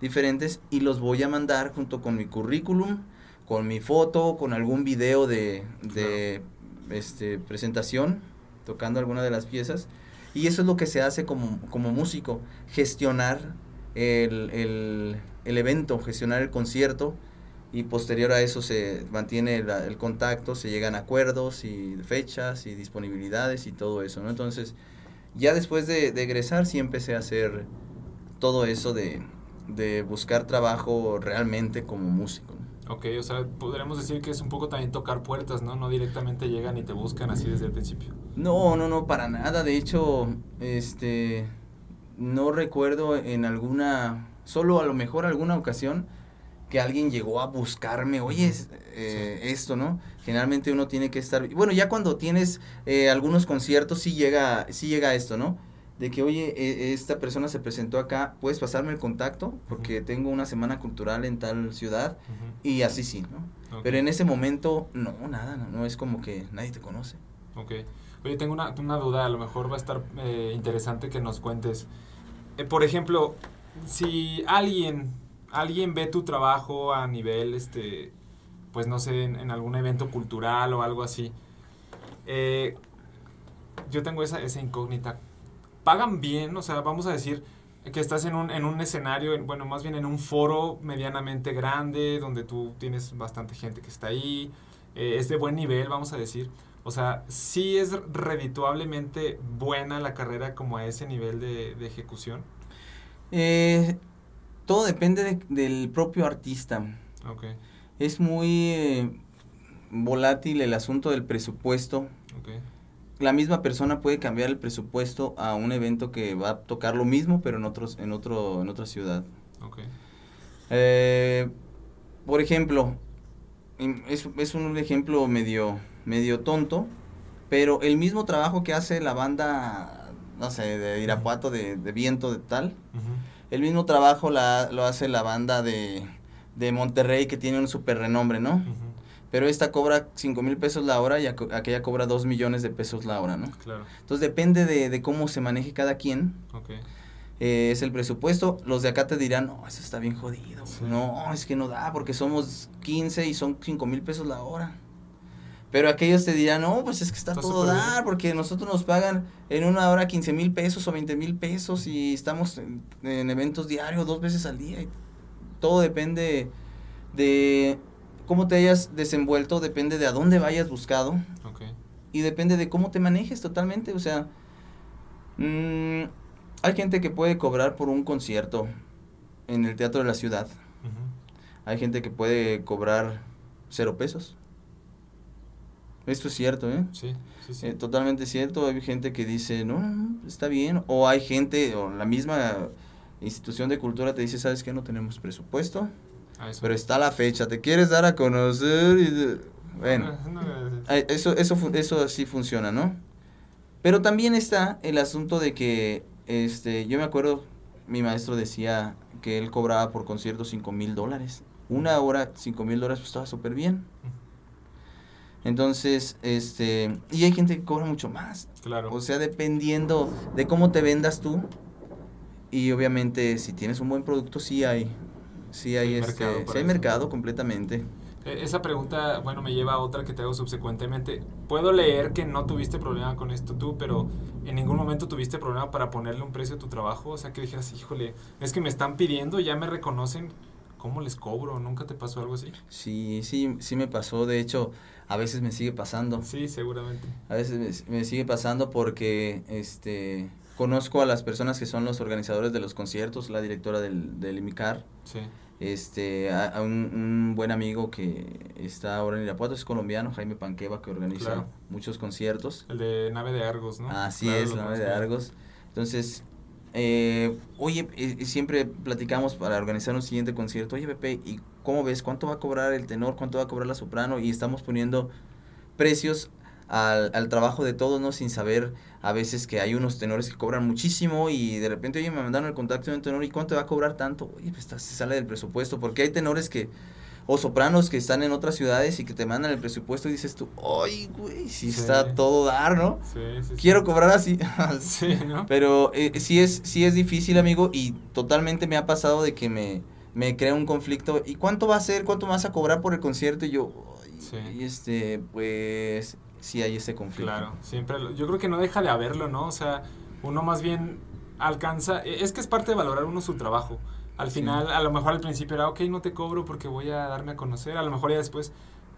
diferentes y los voy a mandar junto con mi currículum, con mi foto, con algún video de, de este, presentación, tocando alguna de las piezas. Y eso es lo que se hace como, como músico, gestionar el, el, el, evento, gestionar el concierto y posterior a eso se mantiene el contacto, se llegan acuerdos y fechas y disponibilidades y todo eso, ¿no? Entonces, ya después de, egresar sí empecé a hacer todo eso de, buscar trabajo realmente como músico. Ok, o sea, podríamos decir que es un poco también tocar puertas, ¿no? No directamente llegan y te buscan así desde el principio. No, no, no, para nada. De hecho, este, no recuerdo en alguna, solo a lo mejor alguna ocasión que alguien llegó a buscarme, oye, eh, esto, ¿no? Generalmente uno tiene que estar, bueno, ya cuando tienes eh, algunos conciertos sí llega, sí llega esto, ¿no? De que, oye, e, esta persona se presentó acá, ¿puedes pasarme el contacto? Porque tengo una semana cultural en tal ciudad y así sí, ¿no? Pero en ese momento, no, nada, no, es como que nadie te conoce. Ok. Oye, tengo una, una duda, a lo mejor va a estar eh, interesante que nos cuentes. por ejemplo, si alguien alguien ve tu trabajo a nivel, este, pues no sé, en, algún evento cultural o algo así, eh, yo tengo esa, esa incógnita. ¿Pagan bien? O sea, vamos a decir que estás en un, en un escenario, bueno, más bien en un foro medianamente grande, donde tú tienes bastante gente que está ahí, eh, es de buen nivel, vamos a decir. O sea, sí es redituablemente buena la carrera como a ese nivel de, de ejecución. Eh, todo depende del propio artista. Okay. Es muy eh, volátil el asunto del presupuesto. Okay. La misma persona puede cambiar el presupuesto a un evento que va a tocar lo mismo, pero en otros, en otro, en otra ciudad. Okay. Eh, por ejemplo, es, es, un ejemplo medio, medio tonto, pero el mismo trabajo que hace la banda, no sé, de Irapuato, de, de viento, de tal, el mismo trabajo la, lo hace la banda de, de Monterrey que tiene un super renombre, ¿no? Pero esta cobra 5 mil pesos la hora y aquella cobra 2 millones de pesos la hora, ¿no? Claro. Entonces depende de, de cómo se maneje cada quien. Okay. eh, es el presupuesto. Los de acá te dirán, no, eso está bien jodido. Sí. No, es que no da porque somos 15 y son 5 mil pesos la hora. Pero aquellos te dirán, no, pues es que está, Está todo dar bien. porque nosotros nos pagan en una hora 15 mil pesos o 20 mil pesos y estamos en, en eventos diarios dos veces al día. y todo depende de cómo te hayas desenvuelto, depende de a dónde vayas buscado y depende de cómo te manejes totalmente. O sea, mm, hay gente que puede cobrar por un concierto en el Teatro de la Ciudad. Hay gente que puede cobrar cero pesos. Esto es cierto, ¿eh? Sí, sí, sí. Eh, totalmente cierto. Hay gente que dice, no, no, no, está bien. O hay gente, o la misma institución de cultura te dice, ¿sabes qué? No tenemos presupuesto. Pero está la fecha. ¿Te quieres dar a conocer? Y Bueno. Eso, eso, eso sí funciona, ¿no? Pero también está el asunto de que, este, yo me acuerdo, mi maestro decía que él cobraba por concierto cinco mil dólares. Una hora, cinco mil dólares, pues estaba súper bien. Entonces, este, y hay gente que cobra mucho más. Claro. O sea, dependiendo de cómo te vendas tú. Y obviamente, si tienes un buen producto, sí hay, sí hay, Hay este, mercado sí hay mercado completamente. Eh, Esa pregunta, bueno, me lleva a otra que te hago subsecuentemente. Puedo leer que no tuviste problema con esto tú, pero en ningún momento tuviste problema para ponerle un precio a tu trabajo. O sea, que dijeras, híjole, es que me están pidiendo, ya me reconocen, ¿cómo les cobro? ¿Nunca te pasó algo así? Sí, sí, sí me pasó. De hecho, a veces me sigue pasando. Sí, seguramente. A veces me, me sigue pasando porque este conozco a las personas que son los organizadores de los conciertos, la directora del, del IMICAR, Sí. este, a, a un, un buen amigo que está ahora en Irapuato, es colombiano, Jaime Panqueva, que organiza Claro. muchos conciertos. El de Nave de Argos, ¿no? Así Claro, es, nave de. Argos. Entonces, eh, oye, eh, siempre platicamos para organizar un siguiente concierto. Oye, Pepe, ¿y cómo ves? ¿Cuánto va a cobrar el tenor? ¿Cuánto va a cobrar la soprano? Y estamos poniendo precios al, al trabajo de todos, ¿no? Sin saber a veces que hay unos tenores que cobran muchísimo y de repente, oye, me mandaron el contacto de un tenor y ¿cuánto va a cobrar tanto? Oye, pues está- se sale del presupuesto porque hay tenores que o sopranos que están en otras ciudades y que te mandan el presupuesto y dices tú, ay, güey, si Sí. está todo dar, ¿no? Sí, sí. Quiero cobrar así. [LAUGHS] Sí, ¿no? Pero eh, sí, es, sí es difícil, amigo, y totalmente me ha pasado de que me, me crea un conflicto. ¿Y cuánto va a ser? ¿Cuánto vas a cobrar por el concierto? Y yo, y este, pues, sí hay ese conflicto. Claro, siempre. lo- Yo creo que no deja de haberlo, ¿no? O sea, uno más bien alcanza. e- Es que es parte de valorar uno su trabajo. Al Sí. final, a lo mejor al principio era, ok, no te cobro porque voy a darme a conocer. A lo mejor ya después,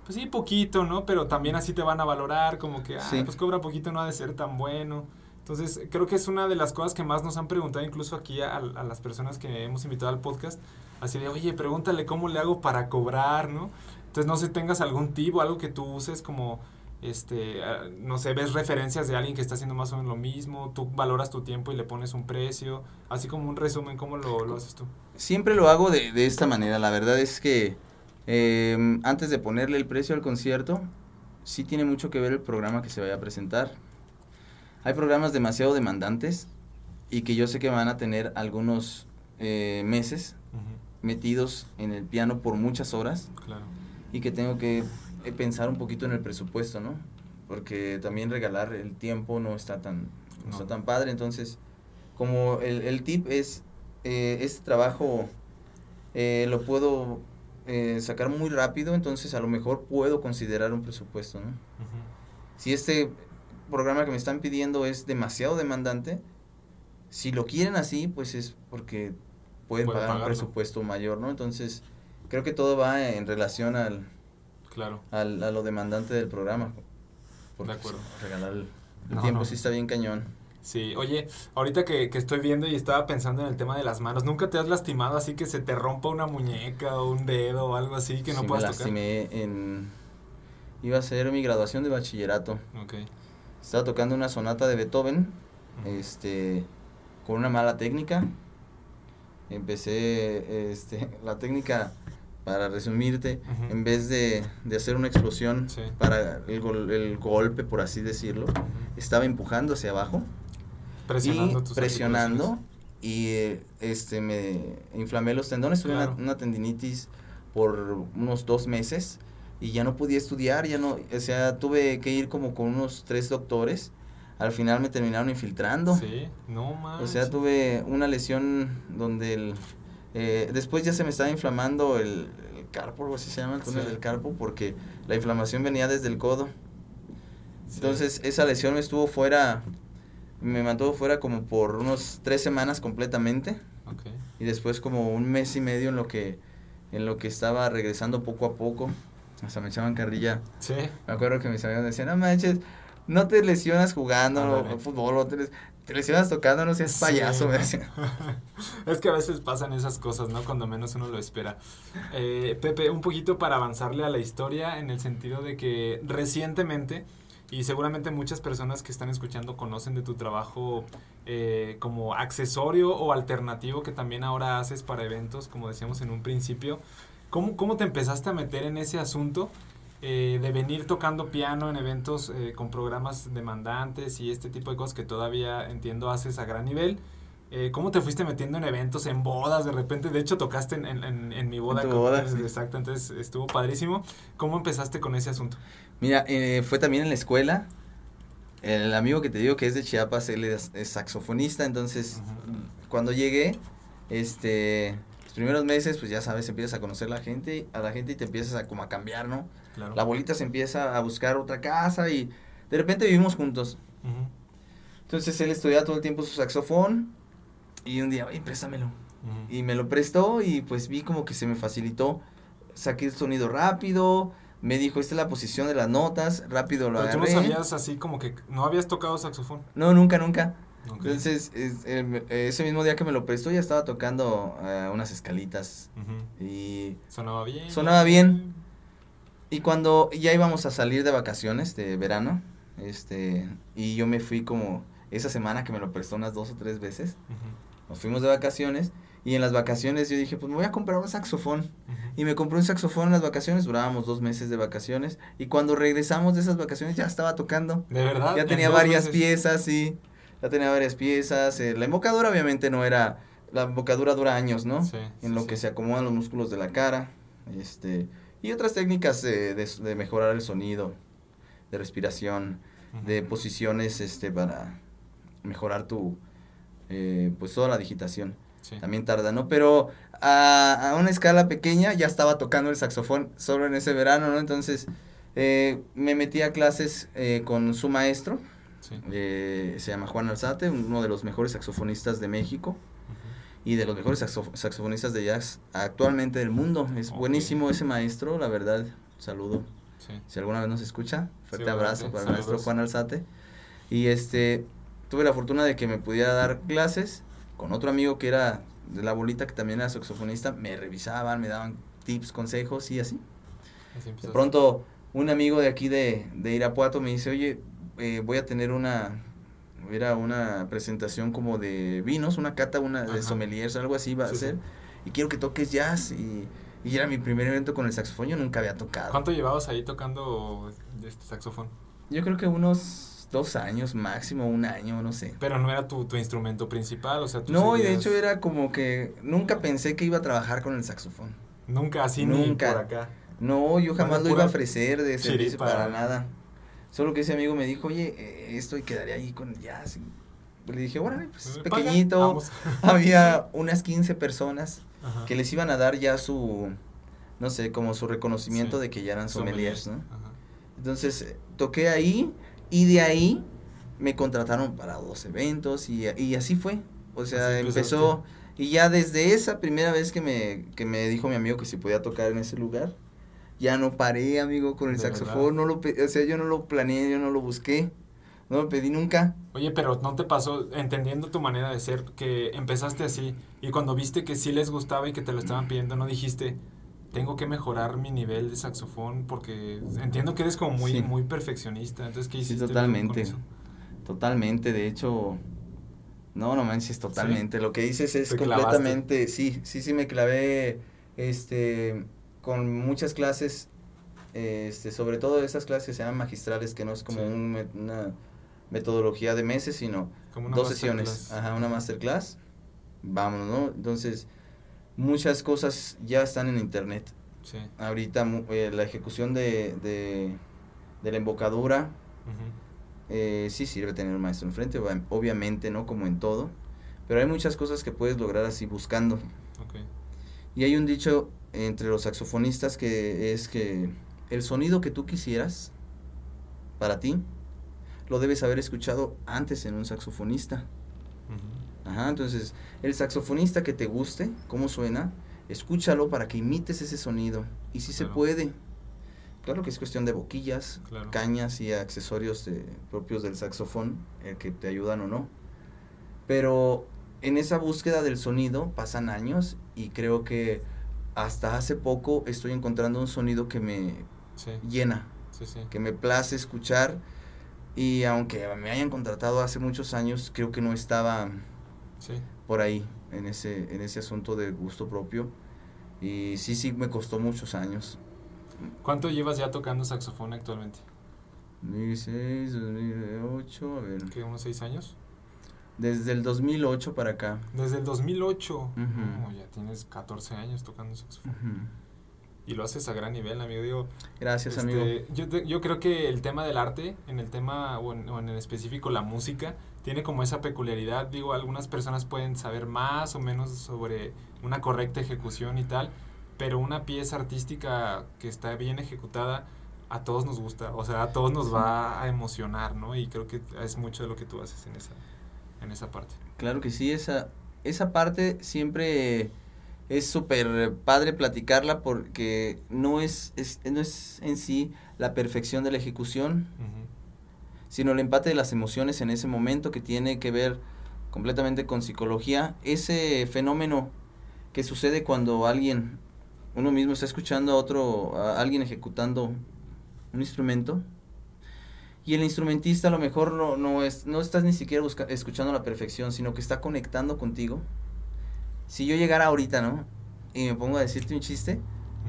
pues sí, poquito, ¿no? Pero también así te van a valorar, como que, ah, Sí. pues cobra poquito, no ha de ser tan bueno. Entonces, creo que es una de las cosas que más nos han preguntado, incluso aquí a, a las personas que hemos invitado al podcast. Así de, oye, pregúntale cómo le hago para cobrar, ¿no? Entonces, no sé, tengas algún tip o algo que tú uses como, este, ah, no sé, ves referencias de alguien que está haciendo más o menos lo mismo, tú valoras tu tiempo y le pones un precio, así como un resumen, ¿cómo lo, lo haces tú? Siempre lo hago de, de esta manera. La verdad es que eh, antes de ponerle el precio al concierto, sí tiene mucho que ver el programa que se vaya a presentar. Hay programas demasiado demandantes y que yo sé que van a tener algunos eh, meses metidos en el piano por muchas horas Claro. y que tengo que pensar un poquito en el presupuesto, ¿no? Porque también regalar el tiempo no está tan, no No. está tan padre. Entonces, como el, el tip es, eh, este trabajo eh, lo puedo eh, sacar muy rápido, entonces a lo mejor puedo considerar un presupuesto, ¿no? Si este programa que me están pidiendo es demasiado demandante, si lo quieren así, pues es porque pueden Pueden pagar un presupuesto mayor, ¿no? Entonces, creo que todo va en relación al, Claro. al, a lo demandante del programa. De acuerdo. pues, regalar el, No, tiempo no. sí está bien cañón. Sí, oye, ahorita que, que estoy viendo y estaba pensando en el tema de las manos, ¿nunca te has lastimado así que se te rompa una muñeca o un dedo o algo así que no Sí, me puedas tocar? lastimé en... Iba a ser mi graduación de bachillerato. Ok. Estaba tocando una sonata de Beethoven, Ujú. este, con una mala técnica. Empecé, este, [LAUGHS] la técnica, para resumirte, Ujú. en vez de, de hacer una explosión Sí. para el, gol- el golpe, por así decirlo, Ujú. estaba empujando hacia abajo Presionando y tus presionando y eh, este me inflamé los tendones, tuve Claro. una, una tendinitis por unos dos meses y ya no podía estudiar, ya no, o sea, tuve que ir como con unos tres doctores al final me terminaron infiltrando. Sí, no más. O sea, tuve una lesión donde el, eh, después ya se me estaba inflamando el, el carpo, algo así se llama, el túnel Sí. del carpo, porque la inflamación venía desde el codo. Entonces esa lesión me estuvo fuera, me mantuvo fuera como por unos tres semanas completamente Ok. y después como un mes y medio en lo que, en lo que estaba regresando poco a poco. Hasta me echaban carrilla. Sí. Me acuerdo que mis amigos decían, no manches, no te lesionas jugando fútbol, o te, les- te lesionas tocando, no seas payaso, [LAUGHS] es que a veces pasan esas cosas, ¿no? Cuando menos uno lo espera. Eh, Pepe, un poquito para avanzarle a la historia en el sentido de que recientemente, y seguramente muchas personas que están escuchando conocen de tu trabajo eh, como accesorio o alternativo que también ahora haces para eventos, como decíamos en un principio. ¿Cómo, cómo te empezaste a meter en ese asunto? Eh, de venir tocando piano en eventos eh, con programas demandantes y este tipo de cosas que todavía entiendo haces a gran nivel. Eh, ¿Cómo te fuiste metiendo en eventos, en bodas de repente? De hecho, tocaste en, en- en- en mi boda. tu con- boda, sí. Exacto, entonces estuvo padrísimo. ¿Cómo empezaste con ese asunto? Mira, eh, fue también en la escuela. El amigo que te digo que es de Chiapas, él es, es saxofonista, entonces Ujú. cuando llegué, este, los primeros meses, pues ya sabes, empiezas a conocer la gente, a la gente y te empiezas a como a cambiar, ¿no? Claro. La bolita se empieza a buscar otra casa y de repente vivimos juntos. Ujú, Entonces él estudiaba todo el tiempo su saxofón y un día, oye, préstamelo. Y me lo prestó y pues vi como que se me facilitó. Saqué el sonido rápido, me dijo, esta es la posición de las notas, rápido lo Pero tú no sabías así como que no habías tocado saxofón. No, nunca, nunca. Entonces, es- ese mismo día que me lo prestó ya estaba tocando eh, unas escalitas y, Sonaba bien. Sonaba bien. Y cuando ya íbamos a salir de vacaciones de verano, este, y yo me fui como esa semana que me lo prestó unas dos o tres veces, nos fuimos de vacaciones y en las vacaciones yo dije, pues me voy a comprar un saxofón. Y me compré un saxofón en las vacaciones, durábamos dos meses de vacaciones. Y cuando regresamos de esas vacaciones ya estaba tocando. De verdad. Ya en tenía varias meses. piezas, sí. Ya tenía varias piezas. eh, la embocadura obviamente no era... La embocadura dura años, ¿no? Sí, en sí, lo sí. que se acomodan los músculos de la cara. Este... Y otras técnicas eh, de, de mejorar el sonido, de respiración, de posiciones este para mejorar tu... eh, pues toda la digitación Sí. también tarda, ¿no? Pero a, a una escala pequeña ya estaba tocando el saxofón solo en ese verano, ¿no? Entonces eh, me metí a clases eh, con su maestro, Sí. eh, se llama Juan Alzate, uno de los mejores saxofonistas de México. Y de los mejores saxo- saxofonistas de jazz actualmente del mundo. Es buenísimo ese maestro, la verdad, saludo. Sí. Si alguna vez nos escucha, fuerte Seguramente, abrazo para el maestro. Juan Alzate. Y este, tuve la fortuna de que me pudiera dar clases con otro amigo que era de la bolita, que también era saxofonista. Me revisaban, me daban tips, consejos y así. Así De pronto, un amigo de aquí de, de Irapuato me dice, oye, eh, voy a tener una, era una presentación como de vinos, una cata, una de Ajá. sommeliers, algo así va Sí, a sí. ser. Y quiero que toques jazz. Y, y era mi primer evento con el saxofón, yo nunca había tocado. ¿Cuánto llevabas ahí tocando este saxofón? Yo creo que unos dos años máximo, un año, no sé. Pero no era tu, tu instrumento principal, o sea, tú No, y de hecho era como que nunca pensé que iba a trabajar con el saxofón. Nunca así ni Nunca. por acá. No, yo jamás Bueno, lo iba a ofrecer de servicio para nada. Solo que ese amigo me dijo, oye, eh, esto y quedaría ahí con el jazz. Y le dije, órale, pues es paga, pequeñito. [LAUGHS] Había unas 15 personas Ajá. que les iban a dar ya su, no sé, como su reconocimiento Sí. de que ya eran sommeliers, ¿no? Ajá. Entonces eh, toqué ahí y de ahí me contrataron para dos eventos y, y así fue. O sea, Así empezó y ya desde esa primera vez que me, que me dijo mi amigo que si podía tocar en ese lugar, ya no paré, amigo, con el ¿De saxofón, no lo, o sea, yo no lo planeé, yo no lo busqué, no lo pedí nunca. Oye, pero ¿no te pasó, entendiendo tu manera de ser, que empezaste así y cuando viste que sí les gustaba y que te lo estaban pidiendo, no dijiste, tengo que mejorar mi nivel de saxofón porque entiendo que eres como muy, Sí. muy perfeccionista, entonces ¿qué Sí, hiciste? con totalmente. Totalmente, de hecho, no, no manches, totalmente. Lo que dices es completamente, sí, sí, sí me clavé, este, con muchas clases, este, sobre todo esas clases que se llaman magistrales, que no es como Sí. un me- una metodología de meses, sino dos sesiones, ajá, una masterclass, vámonos, ¿no? Entonces, muchas cosas ya están en internet. Sí. Ahorita eh, la ejecución de, de, de la embocadura, eh, sí sirve tener un maestro enfrente, ob- obviamente, ¿no? Como en todo. Pero hay muchas cosas que puedes lograr así buscando. Ok. Y hay un dicho entre los saxofonistas que es que el sonido que tú quisieras para ti lo debes haber escuchado antes en un saxofonista. Ajá, entonces el saxofonista que te guste, cómo suena, escúchalo para que imites ese sonido. Y si se Claro. puede. Claro que es cuestión de boquillas, Claro. cañas y accesorios de- propios del saxofón, el que te ayudan o no. Pero en esa búsqueda del sonido pasan años y creo que hasta hace poco estoy encontrando un sonido que me Sí, llena, sí, sí. que me place escuchar y aunque me hayan contratado hace muchos años, creo que no estaba por ahí en ese en ese asunto de gusto propio y sí sí me costó muchos años. ¿Cuánto llevas ya tocando saxofón actualmente? 2006, 2008, a ver. ¿Qué, unos seis años? Desde el 2008 para acá. Desde el 2008. Ujú. No, ya tienes 14 años tocando saxofón. Y lo haces a gran nivel, amigo. Digo, Gracias, este, amigo. Yo, yo creo que el tema del arte, en el tema, o en, o en específico la música, tiene como esa peculiaridad. Digo, algunas personas pueden saber más o menos sobre una correcta ejecución y tal, pero una pieza artística que está bien ejecutada, a todos nos gusta. O sea, a todos nos va a emocionar, ¿no? Y creo que es mucho de lo que tú haces en esa, en esa parte. Claro que sí, esa, esa parte siempre es súper padre platicarla porque no es, es, no es en sí la perfección de la ejecución, sino el empate de las emociones en ese momento que tiene que ver completamente con psicología. Ese fenómeno que sucede cuando alguien, uno mismo está escuchando a otro, a alguien ejecutando un instrumento y el instrumentista a lo mejor no, no, es, no estás ni siquiera busca- escuchando a la perfección, sino que está conectando contigo. Si yo llegara ahorita, ¿no? Y me pongo a decirte un chiste,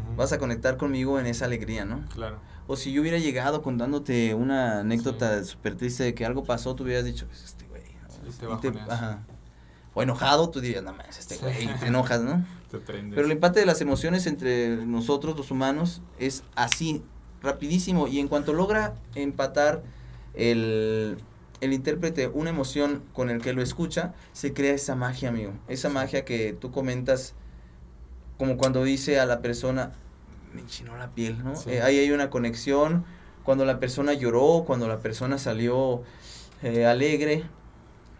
Ujú. vas a conectar conmigo en esa alegría, ¿no? Claro. O si yo hubiera llegado contándote una anécdota súper triste de que algo pasó, tú hubieras dicho, pues este güey. ¿no? Sí, te bajoneas. ajá. O enojado, tú dirías, no más, este Sí. güey, y te enojas, ¿no? [LAUGHS] Te prendes. Pero el empate de las emociones entre nosotros, los humanos, es así, rapidísimo. Y en cuanto logra empatar el, el intérprete una emoción con el que lo escucha, se crea esa magia, amigo. Esa magia que tú comentas, como cuando dice a la persona, me enchinó la piel, ¿no? Sí. Eh, ahí hay una conexión. Cuando la persona lloró, cuando la persona salió eh, alegre.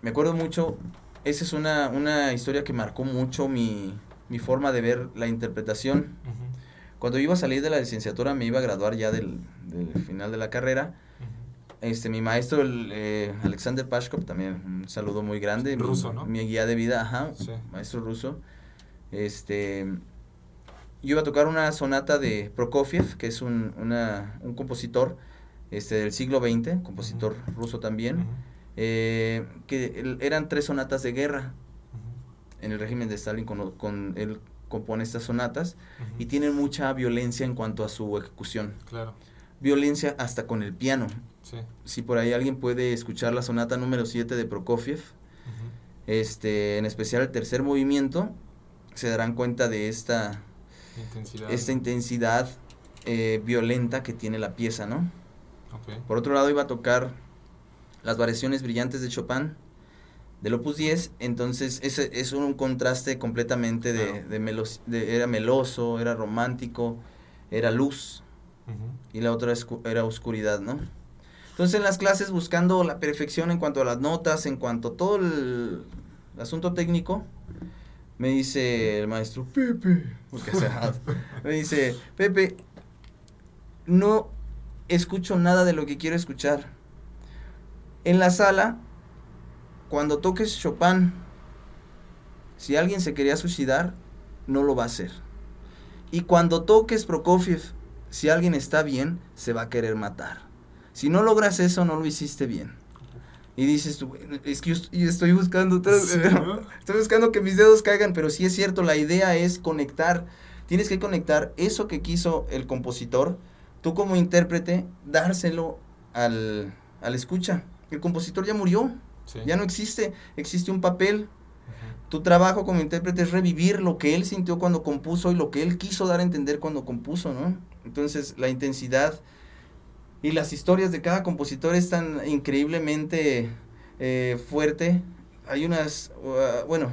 Me acuerdo mucho, esa es una, una historia que marcó mucho mi, mi forma de ver la interpretación. Cuando iba a salir de la licenciatura, me iba a graduar ya del, del final de la carrera. Este, mi maestro, el, eh, Alexander Pashkov, también un saludo muy grande. mi- Ruso, ¿no? Mi guía de vida, ajá, Sí. maestro ruso. Este, yo iba a tocar una sonata de Prokofiev, que es un, una, un compositor este, del siglo XX, compositor ruso también. Ujú. eh, que el- eran tres sonatas de guerra Ujú. en el régimen de Stalin, con, con él compone estas sonatas y tienen mucha violencia en cuanto a su ejecución. Claro, Violencia hasta con el piano. sí. Si por ahí alguien puede escuchar la sonata número 7 de Prokofiev, este, en especial el tercer movimiento, se darán cuenta de esta, Intensidad. esta intensidad eh, violenta que tiene la pieza, ¿no? Por otro lado iba a tocar las variaciones brillantes de Chopin del Opus 10, entonces ese es un contraste completamente de, Claro. de melos- de- era meloso, era romántico, era luz y la otra era oscuridad, ¿no? Entonces en las clases buscando la perfección en cuanto a las notas, en cuanto a todo el, el asunto técnico, me dice el maestro, Pepe, porque rato, [LAUGHS] me dice, Pepe, no escucho nada de lo que quiero escuchar. En la sala, cuando toques Chopin, si alguien se quería suicidar, no lo va a hacer. Y cuando toques Prokofiev, si alguien está bien, se va a querer matar. Si no logras eso, no lo hiciste bien. Y dices tú, "Bueno, es que yo estoy buscando, otra- Sí, [LAUGHS] ¿no? estoy buscando que mis dedos caigan, pero sí es cierto, la idea es conectar. Tienes que conectar eso que quiso el compositor, tú como intérprete, dárselo al, al escucha. El compositor ya murió, Sí. ya no existe, existe un papel. Tu trabajo como intérprete es revivir lo que él sintió cuando compuso y lo que él quiso dar a entender cuando compuso, ¿no? Entonces, la intensidad y las historias de cada compositor están increíblemente eh, fuerte. Hay unas, uh, bueno,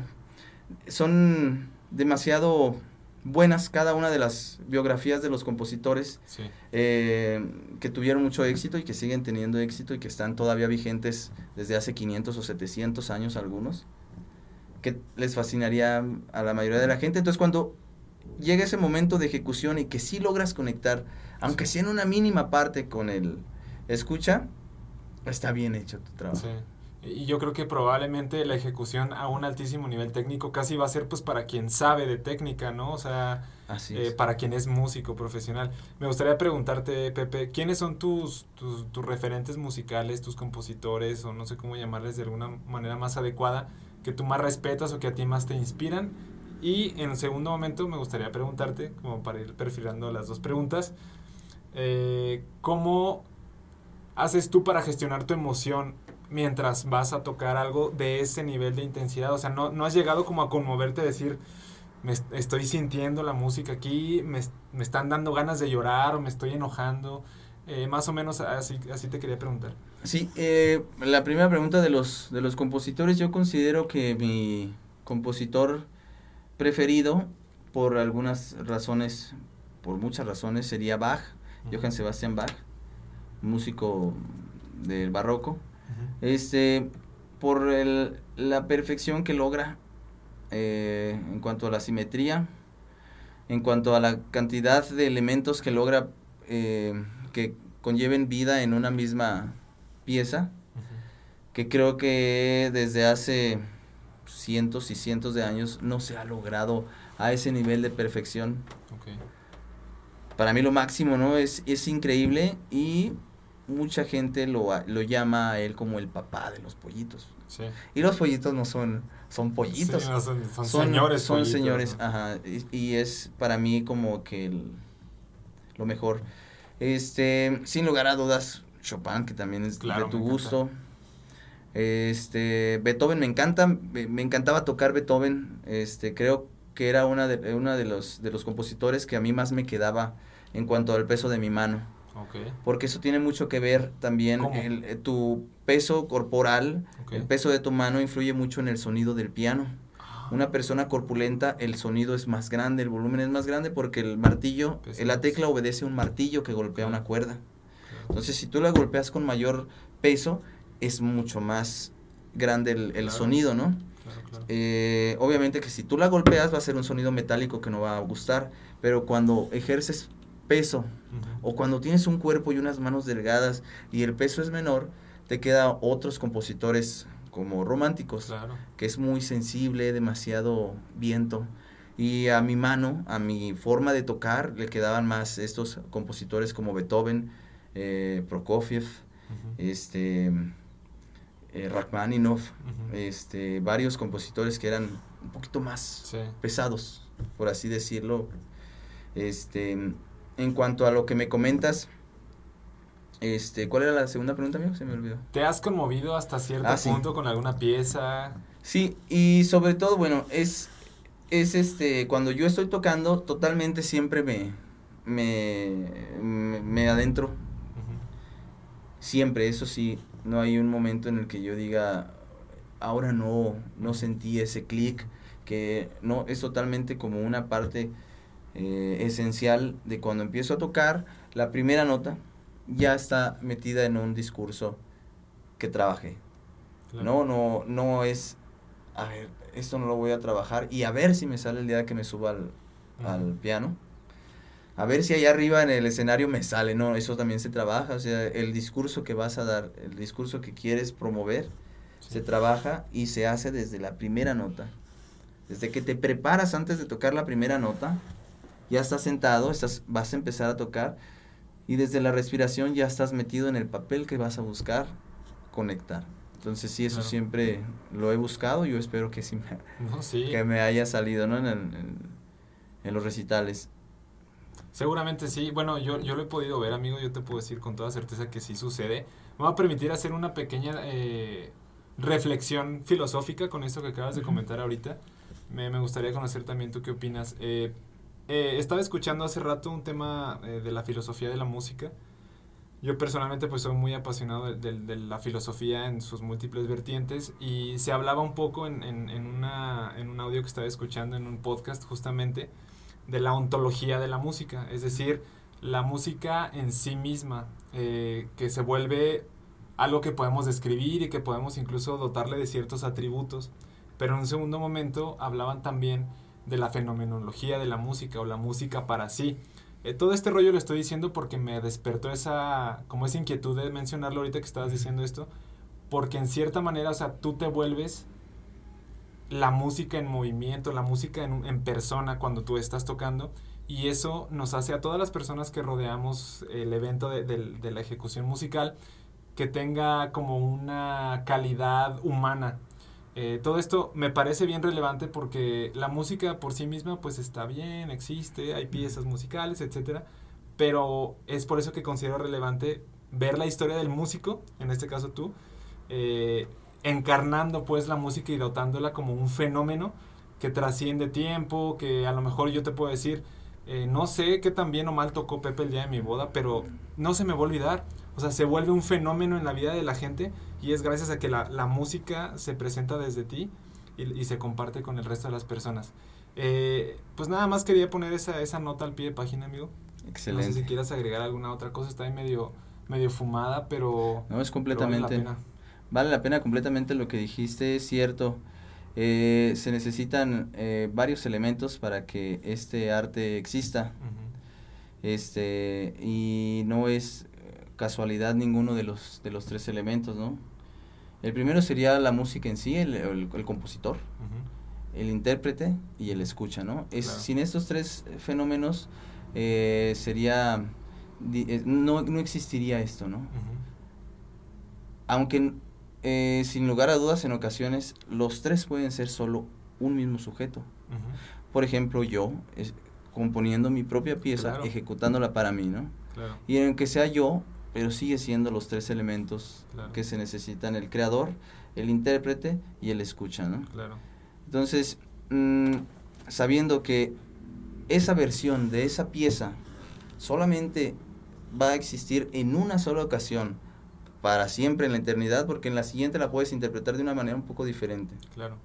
son demasiado buenas cada una de las biografías de los compositores Sí. eh, que tuvieron mucho éxito y que siguen teniendo éxito y que están todavía vigentes desde hace 500 o 700 años algunos, que les fascinaría a la mayoría de la gente. Entonces cuando llega ese momento de ejecución y que sí logras conectar, aunque sea en una mínima parte con el escucha, está bien hecho tu trabajo. Sí. Y yo creo que probablemente la ejecución a un altísimo nivel técnico casi va a ser pues para quien sabe de técnica, ¿no? O sea, Así eh, para quien es músico profesional. Me gustaría preguntarte, Pepe, ¿quiénes son tus, tus, tus referentes musicales, tus compositores, o no sé cómo llamarles de alguna manera más adecuada, que tú más respetas o que a ti más te inspiran? Y en segundo momento me gustaría preguntarte, como para ir perfilando las dos preguntas, eh, ¿cómo haces tú para gestionar tu emoción mientras vas a tocar algo de ese nivel de intensidad? O sea, no, no has llegado como a conmoverte, decir, me est- estoy sintiendo la música aquí, me, me están dando ganas de llorar o me estoy enojando. Eh, más o menos así, así te quería preguntar. Sí, eh, la primera pregunta de los, de los compositores, yo considero que mi compositor preferido, por algunas razones, por muchas razones, sería Bach, Johann Sebastian Bach, músico del barroco. Este, por el- la perfección que logra eh, en cuanto a la simetría, en cuanto a la cantidad de elementos que logra eh, que conlleven vida en una misma pieza, que creo que desde hace cientos y cientos de años no se ha logrado a ese nivel de perfección. Para mí lo máximo, ¿no? Es, es increíble y mucha gente lo, lo llama a él como el papá de los pollitos. Sí. Y los pollitos no son, son pollitos. Sí, no, son, son son señores. Son pollitos, señores, ¿no? ajá. Y, y es para mí como que el- lo mejor. Este, sin lugar a dudas, Chopin, que también es Claro, de tu encanta. gusto. Este, Beethoven me encanta, me, me encantaba tocar Beethoven. Este, creo que era una de, una de los, de los compositores que a mí más me quedaba en cuanto al peso de mi mano. Porque eso tiene mucho que ver también, el, eh, tu peso corporal, el peso de tu mano influye mucho en el sonido del piano. Ah, Una persona corpulenta, el sonido es más grande, el volumen es más grande porque el martillo, la tecla obedece a un martillo que golpea una cuerda. Entonces, si tú la golpeas con mayor peso, es mucho más grande el, el Claro. sonido, ¿no? Claro, claro. Eh, obviamente que si tú la golpeas va a ser un sonido metálico que no va a gustar, pero cuando ejerces peso o cuando tienes un cuerpo y unas manos delgadas y el peso es menor, te queda otros compositores como románticos Claro. que es muy sensible, demasiado viento. Y a mi mano, a mi forma de tocar, le quedaban más estos compositores como Beethoven, eh, Prokofiev, este, eh, Rachmaninoff, este, varios compositores que eran un poquito más Sí. pesados, por así decirlo. Este, en cuanto a lo que me comentas, este, ¿cuál era la segunda pregunta, amigo? Se me olvidó. ¿Te has conmovido hasta cierto Ah, sí. punto con alguna pieza? Sí, y sobre todo, bueno, es, es este, cuando yo estoy tocando, totalmente siempre me, me, me, me adentro, siempre, eso sí, no hay un momento en el que yo diga, ahora no, no sentí ese clic, que no, es totalmente como una parte eh, esencial de cuando empiezo a tocar, la primera nota ya está metida en un discurso que trabajé. Claro. No, no, no es, a ver, esto no lo voy a trabajar y a ver si me sale el día que me suba al, al piano. A ver si allá arriba en el escenario me sale, no, eso también se trabaja, o sea, el discurso que vas a dar, el discurso que quieres promover, Sí. se trabaja y se hace desde la primera nota. Desde que te preparas antes de tocar la primera nota, ya estás sentado, estás, vas a empezar a tocar y desde la respiración ya estás metido en el papel que vas a buscar conectar. Entonces sí, eso Claro. siempre lo he buscado, yo espero que sí me, [LAUGHS] No, sí. que me haya salido ¿no? en, el- en- en los recitales. Seguramente sí. Bueno, yo, yo lo he podido ver, amigo. Yo te puedo decir con toda certeza que sí sucede. Me va a permitir hacer una pequeña eh, reflexión filosófica con esto que acabas de comentar ahorita. Me, me gustaría conocer también tú qué opinas. Eh, eh, estaba escuchando hace rato un tema eh, de la filosofía de la música Yo personalmente pues soy muy apasionado de, de, la filosofía en sus múltiples vertientes y se hablaba un poco en, en, en, una, en un audio que estaba escuchando en un podcast justamente de la ontología de la música, es decir, la música en sí misma, eh, que se vuelve algo que podemos describir y que podemos incluso dotarle de ciertos atributos. Pero en un segundo momento hablaban también de la fenomenología de la música o la música para sí. Eh, todo este rollo lo estoy diciendo porque me despertó esa, como esa inquietud de mencionarlo ahorita que estabas diciendo esto, porque en cierta manera, o sea, tú te vuelves la música en movimiento, la música en, en persona cuando tú estás tocando y eso nos hace a todas las personas que rodeamos el evento de, de la ejecución musical que tenga como una calidad humana eh, todo esto me parece bien relevante porque la música por sí misma pues está bien, existe, hay piezas musicales, etcétera, pero es por eso que considero relevante ver la historia del músico, en este caso tú, eh, encarnando pues la música y dotándola como un fenómeno que trasciende tiempo, que a lo mejor yo te puedo decir, eh, no sé qué tan bien o mal tocó Pepe el día de mi boda, pero no se me va a olvidar. O sea, se vuelve un fenómeno en la vida de la gente y es gracias a que la, la música se presenta desde ti y, y, se comparte con el resto de las personas. Eh, pues nada más quería poner esa, esa nota al pie de página, amigo. Excelente. No sé si quieras agregar alguna otra cosa, está ahí medio, medio fumada, pero... No, es completamente... Vale la, pena. vale la pena completamente lo que dijiste, es cierto. Eh, se necesitan eh, varios elementos para que este arte exista. Uh -huh. Este, y no es casualidad ninguno de los, de los tres elementos, ¿no? El primero sería la música en sí, el, el, el compositor, uh -huh. el intérprete y el escucha, ¿no? Es, claro. Sin estos tres fenómenos eh, sería, eh, no, no existiría esto, ¿no? Uh -huh. Aunque eh, sin lugar a dudas en ocasiones los tres pueden ser solo un mismo sujeto. Uh -huh. Por ejemplo, yo es, componiendo mi propia pieza, claro. ejecutándola para mí, ¿no? Claro. Y aunque sea yo, pero sigue siendo los tres elementos claro. que se necesitan, el creador, el intérprete y el escucha, ¿no? Claro. Entonces, mmm, sabiendo que esa versión de esa pieza solamente va a existir en una sola ocasión, para siempre en la eternidad, porque en la siguiente la puedes interpretar de una manera un poco diferente. Claro.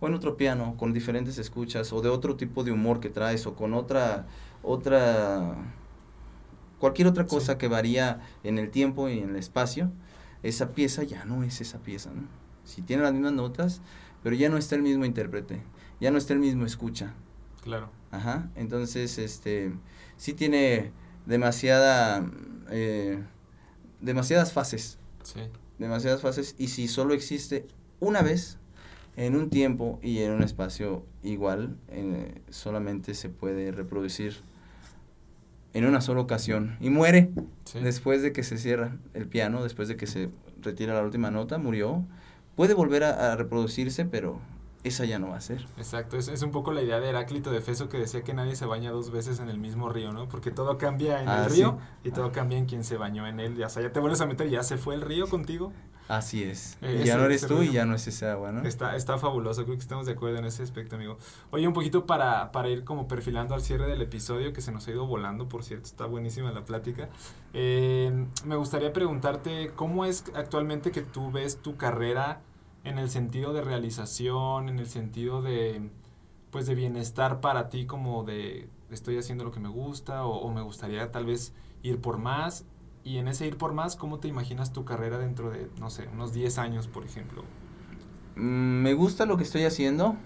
O en otro piano, con diferentes escuchas, o de otro tipo de humor que traes, o con otra, otra cualquier otra cosa sí. que varía en el tiempo y en el espacio, esa pieza ya no es esa pieza, ¿no? Si tiene las mismas notas, pero ya no está el mismo intérprete, ya no está el mismo escucha. Claro. Ajá, entonces, este, sí tiene demasiada, eh, demasiadas fases. Sí. Demasiadas fases, y si solo existe una vez, en un tiempo y en un espacio igual, eh, solamente se puede reproducir en una sola ocasión y muere sí. después de que se cierra el piano, después de que se retira la última nota, murió. Puede volver a, a reproducirse, pero esa ya no va a ser. Exacto, es, es, un poco la idea de Heráclito de Feso que decía que nadie se baña dos veces en el mismo río, ¿no? Porque todo cambia en ah, el río sí. y todo ah. cambia en quien se bañó en él. Ya, o sea, ya te vuelves a meter ya se fue el río contigo. Así es. Eh, ya no eres tú y ya no es ese agua, ¿no? Está, está fabuloso, creo que estamos de acuerdo en ese aspecto, amigo. Oye, un poquito para, para ir como perfilando al cierre del episodio, que se nos ha ido volando, por cierto, está buenísima la plática. Eh, me gustaría preguntarte, ¿cómo es actualmente que tú ves tu carrera en el sentido de realización, en el sentido de, pues, de bienestar para ti, como de estoy haciendo lo que me gusta o, me gustaría tal vez ir por más? Y en ese ir por más, ¿cómo te imaginas tu carrera dentro de, no sé, unos 10 años, por ejemplo? Mm, me gusta lo que estoy haciendo.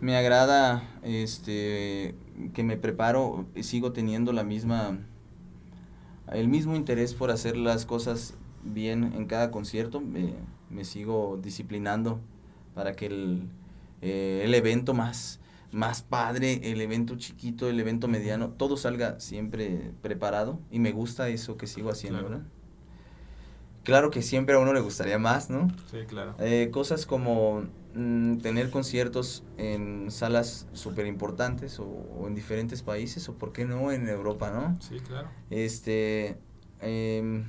Me agrada este que me preparo, sigo teniendo la misma el mismo interés por hacer las cosas bien en cada concierto. Me, me sigo disciplinando para que el, eh, el evento más más padre, el evento chiquito, el evento mediano, todo salga siempre preparado y me gusta eso que sigo haciendo, claro. ¿verdad? Claro que siempre a uno le gustaría más, ¿no? Sí, claro. Eh, cosas como mmm, tener conciertos en salas súper importantes o, o, en diferentes países o por qué no en Europa, ¿no? Sí, claro. Este, eh,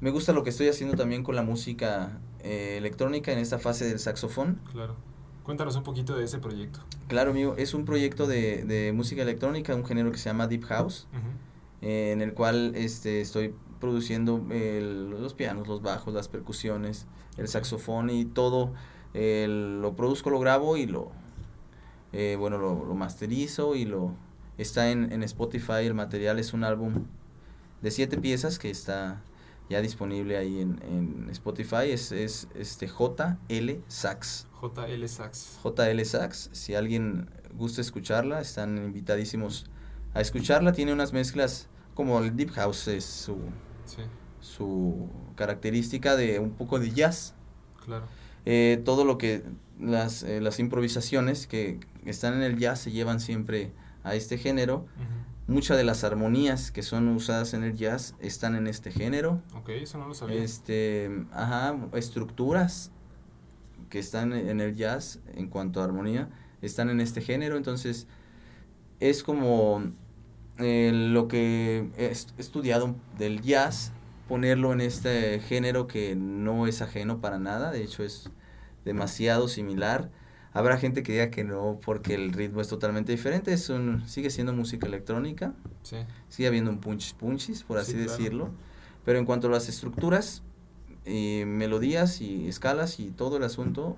me gusta lo que estoy haciendo también con la música eh, electrónica en esta fase del saxofón. Claro. Cuéntanos un poquito de ese proyecto. Claro, amigo, es un proyecto de, de música electrónica, un género que se llama Deep House, uh -huh. eh, en el cual este, estoy produciendo el- los pianos, los bajos, las percusiones, el saxofón y todo. el- lo produzco, lo grabo y lo, eh, bueno, lo, lo masterizo y lo está en, en Spotify. El material es un álbum de siete piezas que está ya disponible ahí en, en Spotify. Es, es este JL Sax. JL Sax. JL Sax. Si alguien gusta escucharla, están invitadísimos a escucharla. Tiene unas mezclas como el Deep House es su, Sí, su característica de un poco de jazz. claro. Eh, todo lo que las, eh, las improvisaciones que están en el jazz se llevan siempre a este género. Muchas de las armonías que son usadas en el jazz están en este género. Ok, eso no lo sabía. Este, ajá, estructuras que están en el jazz en cuanto a armonía están en este género, entonces es como eh, lo que he est- estudiado del jazz, ponerlo en este género que no es ajeno para nada, de hecho es demasiado similar. Habrá gente que diga que no porque el ritmo es totalmente diferente, es un, sigue siendo música electrónica, Sí, sigue habiendo un punch punchis, por así Sí, claro. decirlo. Pero en cuanto a las estructuras, y melodías y escalas y todo el asunto,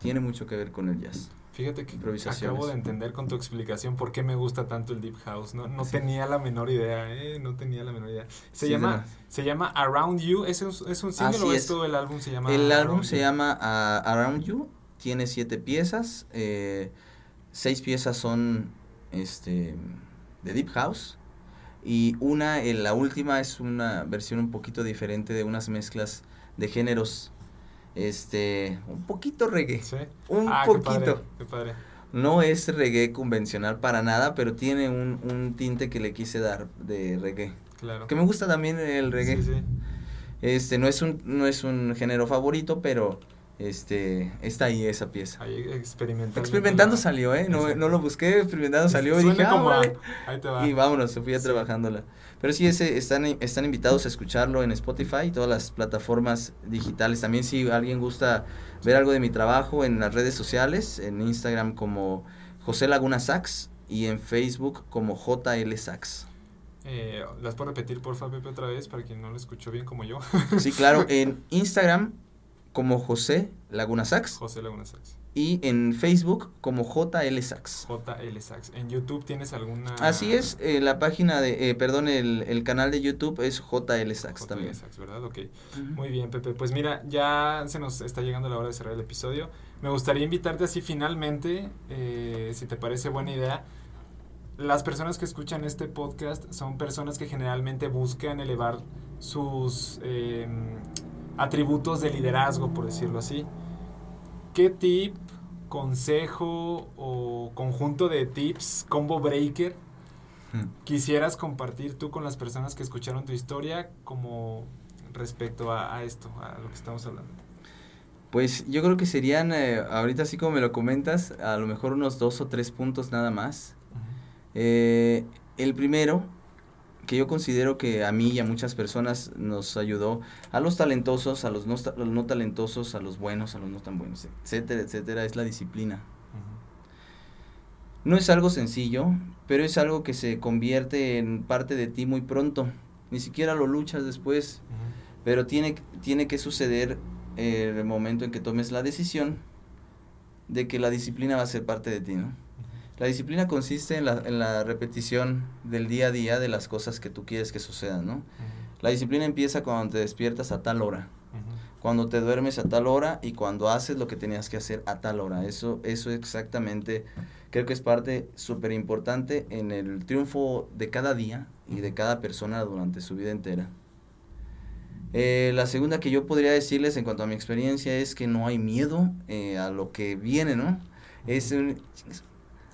tiene mucho que ver con el jazz. fíjate que acabo de entender con tu explicación por qué me gusta tanto el Deep House. No, no tenía la menor idea, ¿eh? No tenía la menor idea. Se, Sí, llama, se llama Around You. ¿Es un, es un single Así o es todo el álbum? Se llama El álbum Around se You? llama ah, Around You, tiene siete piezas, eh, seis piezas son este de Deep House y una, eh, la última es una versión un poquito diferente de unas mezclas de géneros, este, un poquito reggae, ¿Sí? un Ah, qué padre, poquito. qué padre. No es reggae convencional para nada, pero tiene un, un tinte que le quise dar de reggae. Claro. Que me gusta también el reggae. Sí, sí. Este, no es un, no es un género favorito, pero este, está ahí esa pieza. Ahí experimentando. Experimentando salió, ¿eh? No, no lo busqué, experimentando salió y dije, como. Ahí te va. Y vámonos, se fui a Sí. trabajándola. Pero sí, ese, están, están invitados a escucharlo en Spotify y todas las plataformas digitales. También si alguien gusta ver algo de mi trabajo en las redes sociales, en Instagram como José Laguna Sax y en Facebook como JL Sax. Eh, ¿Las puedo repetir, por favor, Pepe, otra vez, para quien no lo escuchó bien como yo? Sí, claro, [LAUGHS] en Instagram como José Laguna Sax José Laguna Sax. y en Facebook como JL Sax. JL Sax. ¿En YouTube tienes alguna...? Así es, eh, la página de, eh, perdón, el, el canal de YouTube es JL Sax JL también. Sax, ¿verdad? Ok. Muy bien, Pepe. Pues mira, ya se nos está llegando la hora de cerrar el episodio. Me gustaría invitarte así finalmente, eh, si te parece buena idea. Las personas que escuchan este podcast son personas que generalmente buscan elevar sus eh, atributos de liderazgo, por decirlo así. ¿Qué tip, consejo o conjunto de tips, combo breaker, Hmm. quisieras compartir tú con las personas que escucharon tu historia como respecto a, a esto, a lo que estamos hablando? Pues yo creo que serían, eh, ahorita así como me lo comentas, a lo mejor unos dos o tres puntos nada más. Eh, el primero, que yo considero que a mí y a muchas personas nos ayudó, a los talentosos, a los no, ta- los no talentosos, a los buenos, a los no tan buenos, etcétera, etcétera, es la disciplina. No es algo sencillo, pero es algo que se convierte en parte de ti muy pronto. Ni siquiera lo luchas después, pero tiene, tiene que suceder eh, el momento en que tomes la decisión de que la disciplina va a ser parte de ti, ¿no? La disciplina consiste en la, en la repetición del día a día de las cosas que tú quieres que sucedan, ¿no? La disciplina empieza cuando te despiertas a tal hora, cuando te duermes a tal hora y cuando haces lo que tenías que hacer a tal hora. Eso, eso exactamente creo que es parte súper importante en el triunfo de cada día y de cada persona durante su vida entera. Eh, la segunda que yo podría decirles en cuanto a mi experiencia es que no hay miedo eh, a lo que viene, ¿no? Es un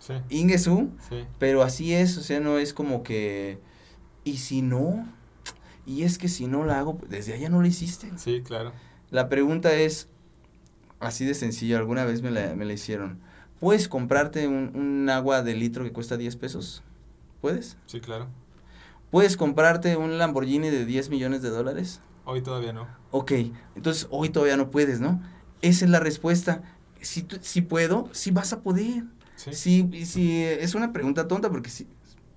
Sí, ingesu, sí. pero así es, o sea, no es como que, ¿y si no? Y es que si no la hago, desde allá no lo hiciste. Sí, claro. La pregunta es, así de sencillo, alguna vez me la, me la hicieron. ¿Puedes comprarte un, un agua de litro que cuesta 10 pesos? ¿Puedes? Sí, claro. ¿Puedes comprarte un Lamborghini de 10 millones de dólares? Hoy todavía no. Ok, entonces hoy todavía no puedes, ¿no? Esa es la respuesta. Si, si puedo, si vas a poder. Sí. Sí, sí, es una pregunta tonta porque sí,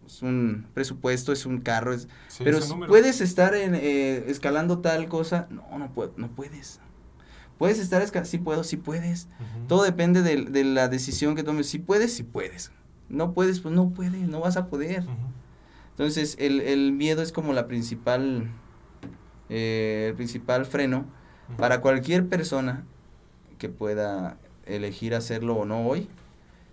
es un presupuesto, es un carro, es, Sí, pero es puedes estar en, eh, escalando tal cosa, no, no, puedo, no puedes. Puedes estar escalando, sí puedo, sí puedes. Todo depende de, de la decisión que tomes. Si puedes, si puedes. No puedes, pues no puedes, no vas a poder. Entonces, el, el miedo es como la principal, eh, el principal freno para cualquier persona que pueda elegir hacerlo o no hoy.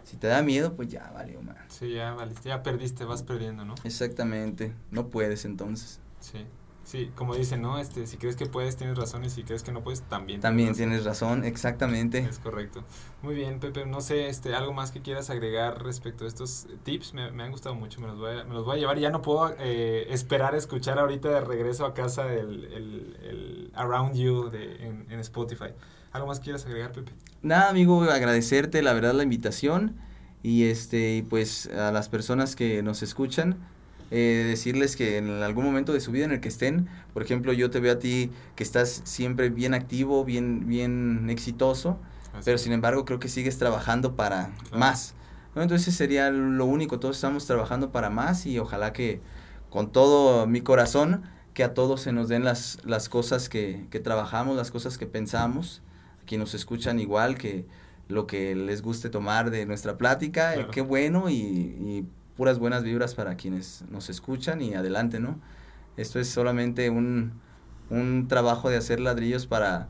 Si te da miedo, pues ya valió más. Sí, ya valiste, ya perdiste, vas perdiendo, ¿no? Exactamente, no puedes entonces. Sí. Sí, como dicen, ¿no? Este, si crees que puedes, tienes razón, y si crees que no puedes, también. También razón. tienes razón, exactamente. Es correcto. Muy bien, Pepe. No sé, este, algo más que quieras agregar respecto a estos tips. Me, me han gustado mucho. Me los voy a, me los voy a llevar. Ya no puedo eh, esperar a escuchar ahorita de regreso a casa el, el, el Around You de, en, en Spotify. ¿Algo más quieras agregar, Pepe? Nada, amigo, agradecerte la verdad la invitación y este pues a las personas que nos escuchan eh, decirles que en algún momento de su vida en el que estén, por ejemplo, yo te veo a ti que estás siempre bien activo, bien bien exitoso, pero sin embargo creo que sigues trabajando para Claro. más. ¿no? Entonces sería lo único, todos estamos trabajando para más y ojalá que con todo mi corazón que a todos se nos den las, las cosas que, que trabajamos, las cosas que pensamos, quienes nos escuchan igual, que lo que les guste tomar de nuestra plática, eh, Claro. qué bueno y, y puras buenas vibras para quienes nos escuchan y adelante, ¿no? Esto es solamente un, un trabajo de hacer ladrillos para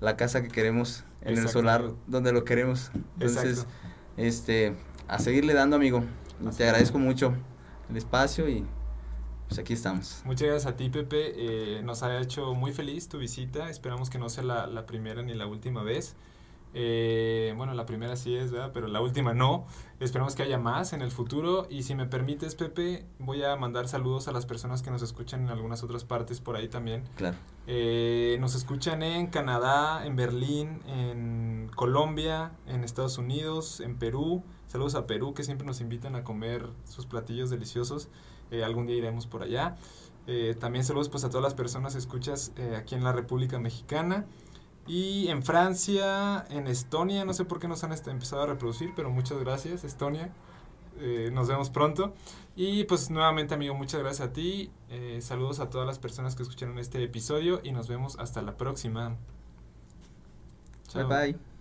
la casa que queremos en el Exacto, solar amigo. donde lo queremos. Entonces, Exacto. este, a seguirle dando, amigo. Así Te agradezco mucho el espacio y pues aquí estamos. Muchas gracias a ti, Pepe. Eh, nos ha hecho muy feliz tu visita. Esperamos que no sea la, la primera ni la última vez. Eh, bueno, la primera sí es, ¿verdad? Pero la última no. Esperamos que haya más en el futuro. Y si me permites, Pepe, voy a mandar saludos a las personas que nos escuchan en algunas otras partes por ahí también. Claro. Eh, nos escuchan en Canadá, en Berlín, en Colombia, en Estados Unidos, en Perú. Saludos a Perú que siempre nos invitan a comer sus platillos deliciosos. Eh, algún día iremos por allá. Eh, también saludos pues a todas las personas que escuchas eh, aquí en la República Mexicana. Y en Francia, en Estonia, no sé por qué nos han este- empezado a reproducir, pero muchas gracias, Estonia. Eh, nos vemos pronto. Y pues nuevamente, amigo, muchas gracias a ti. Saludos a todas las personas que escucharon este episodio y nos vemos hasta la próxima. Chao. Bye bye.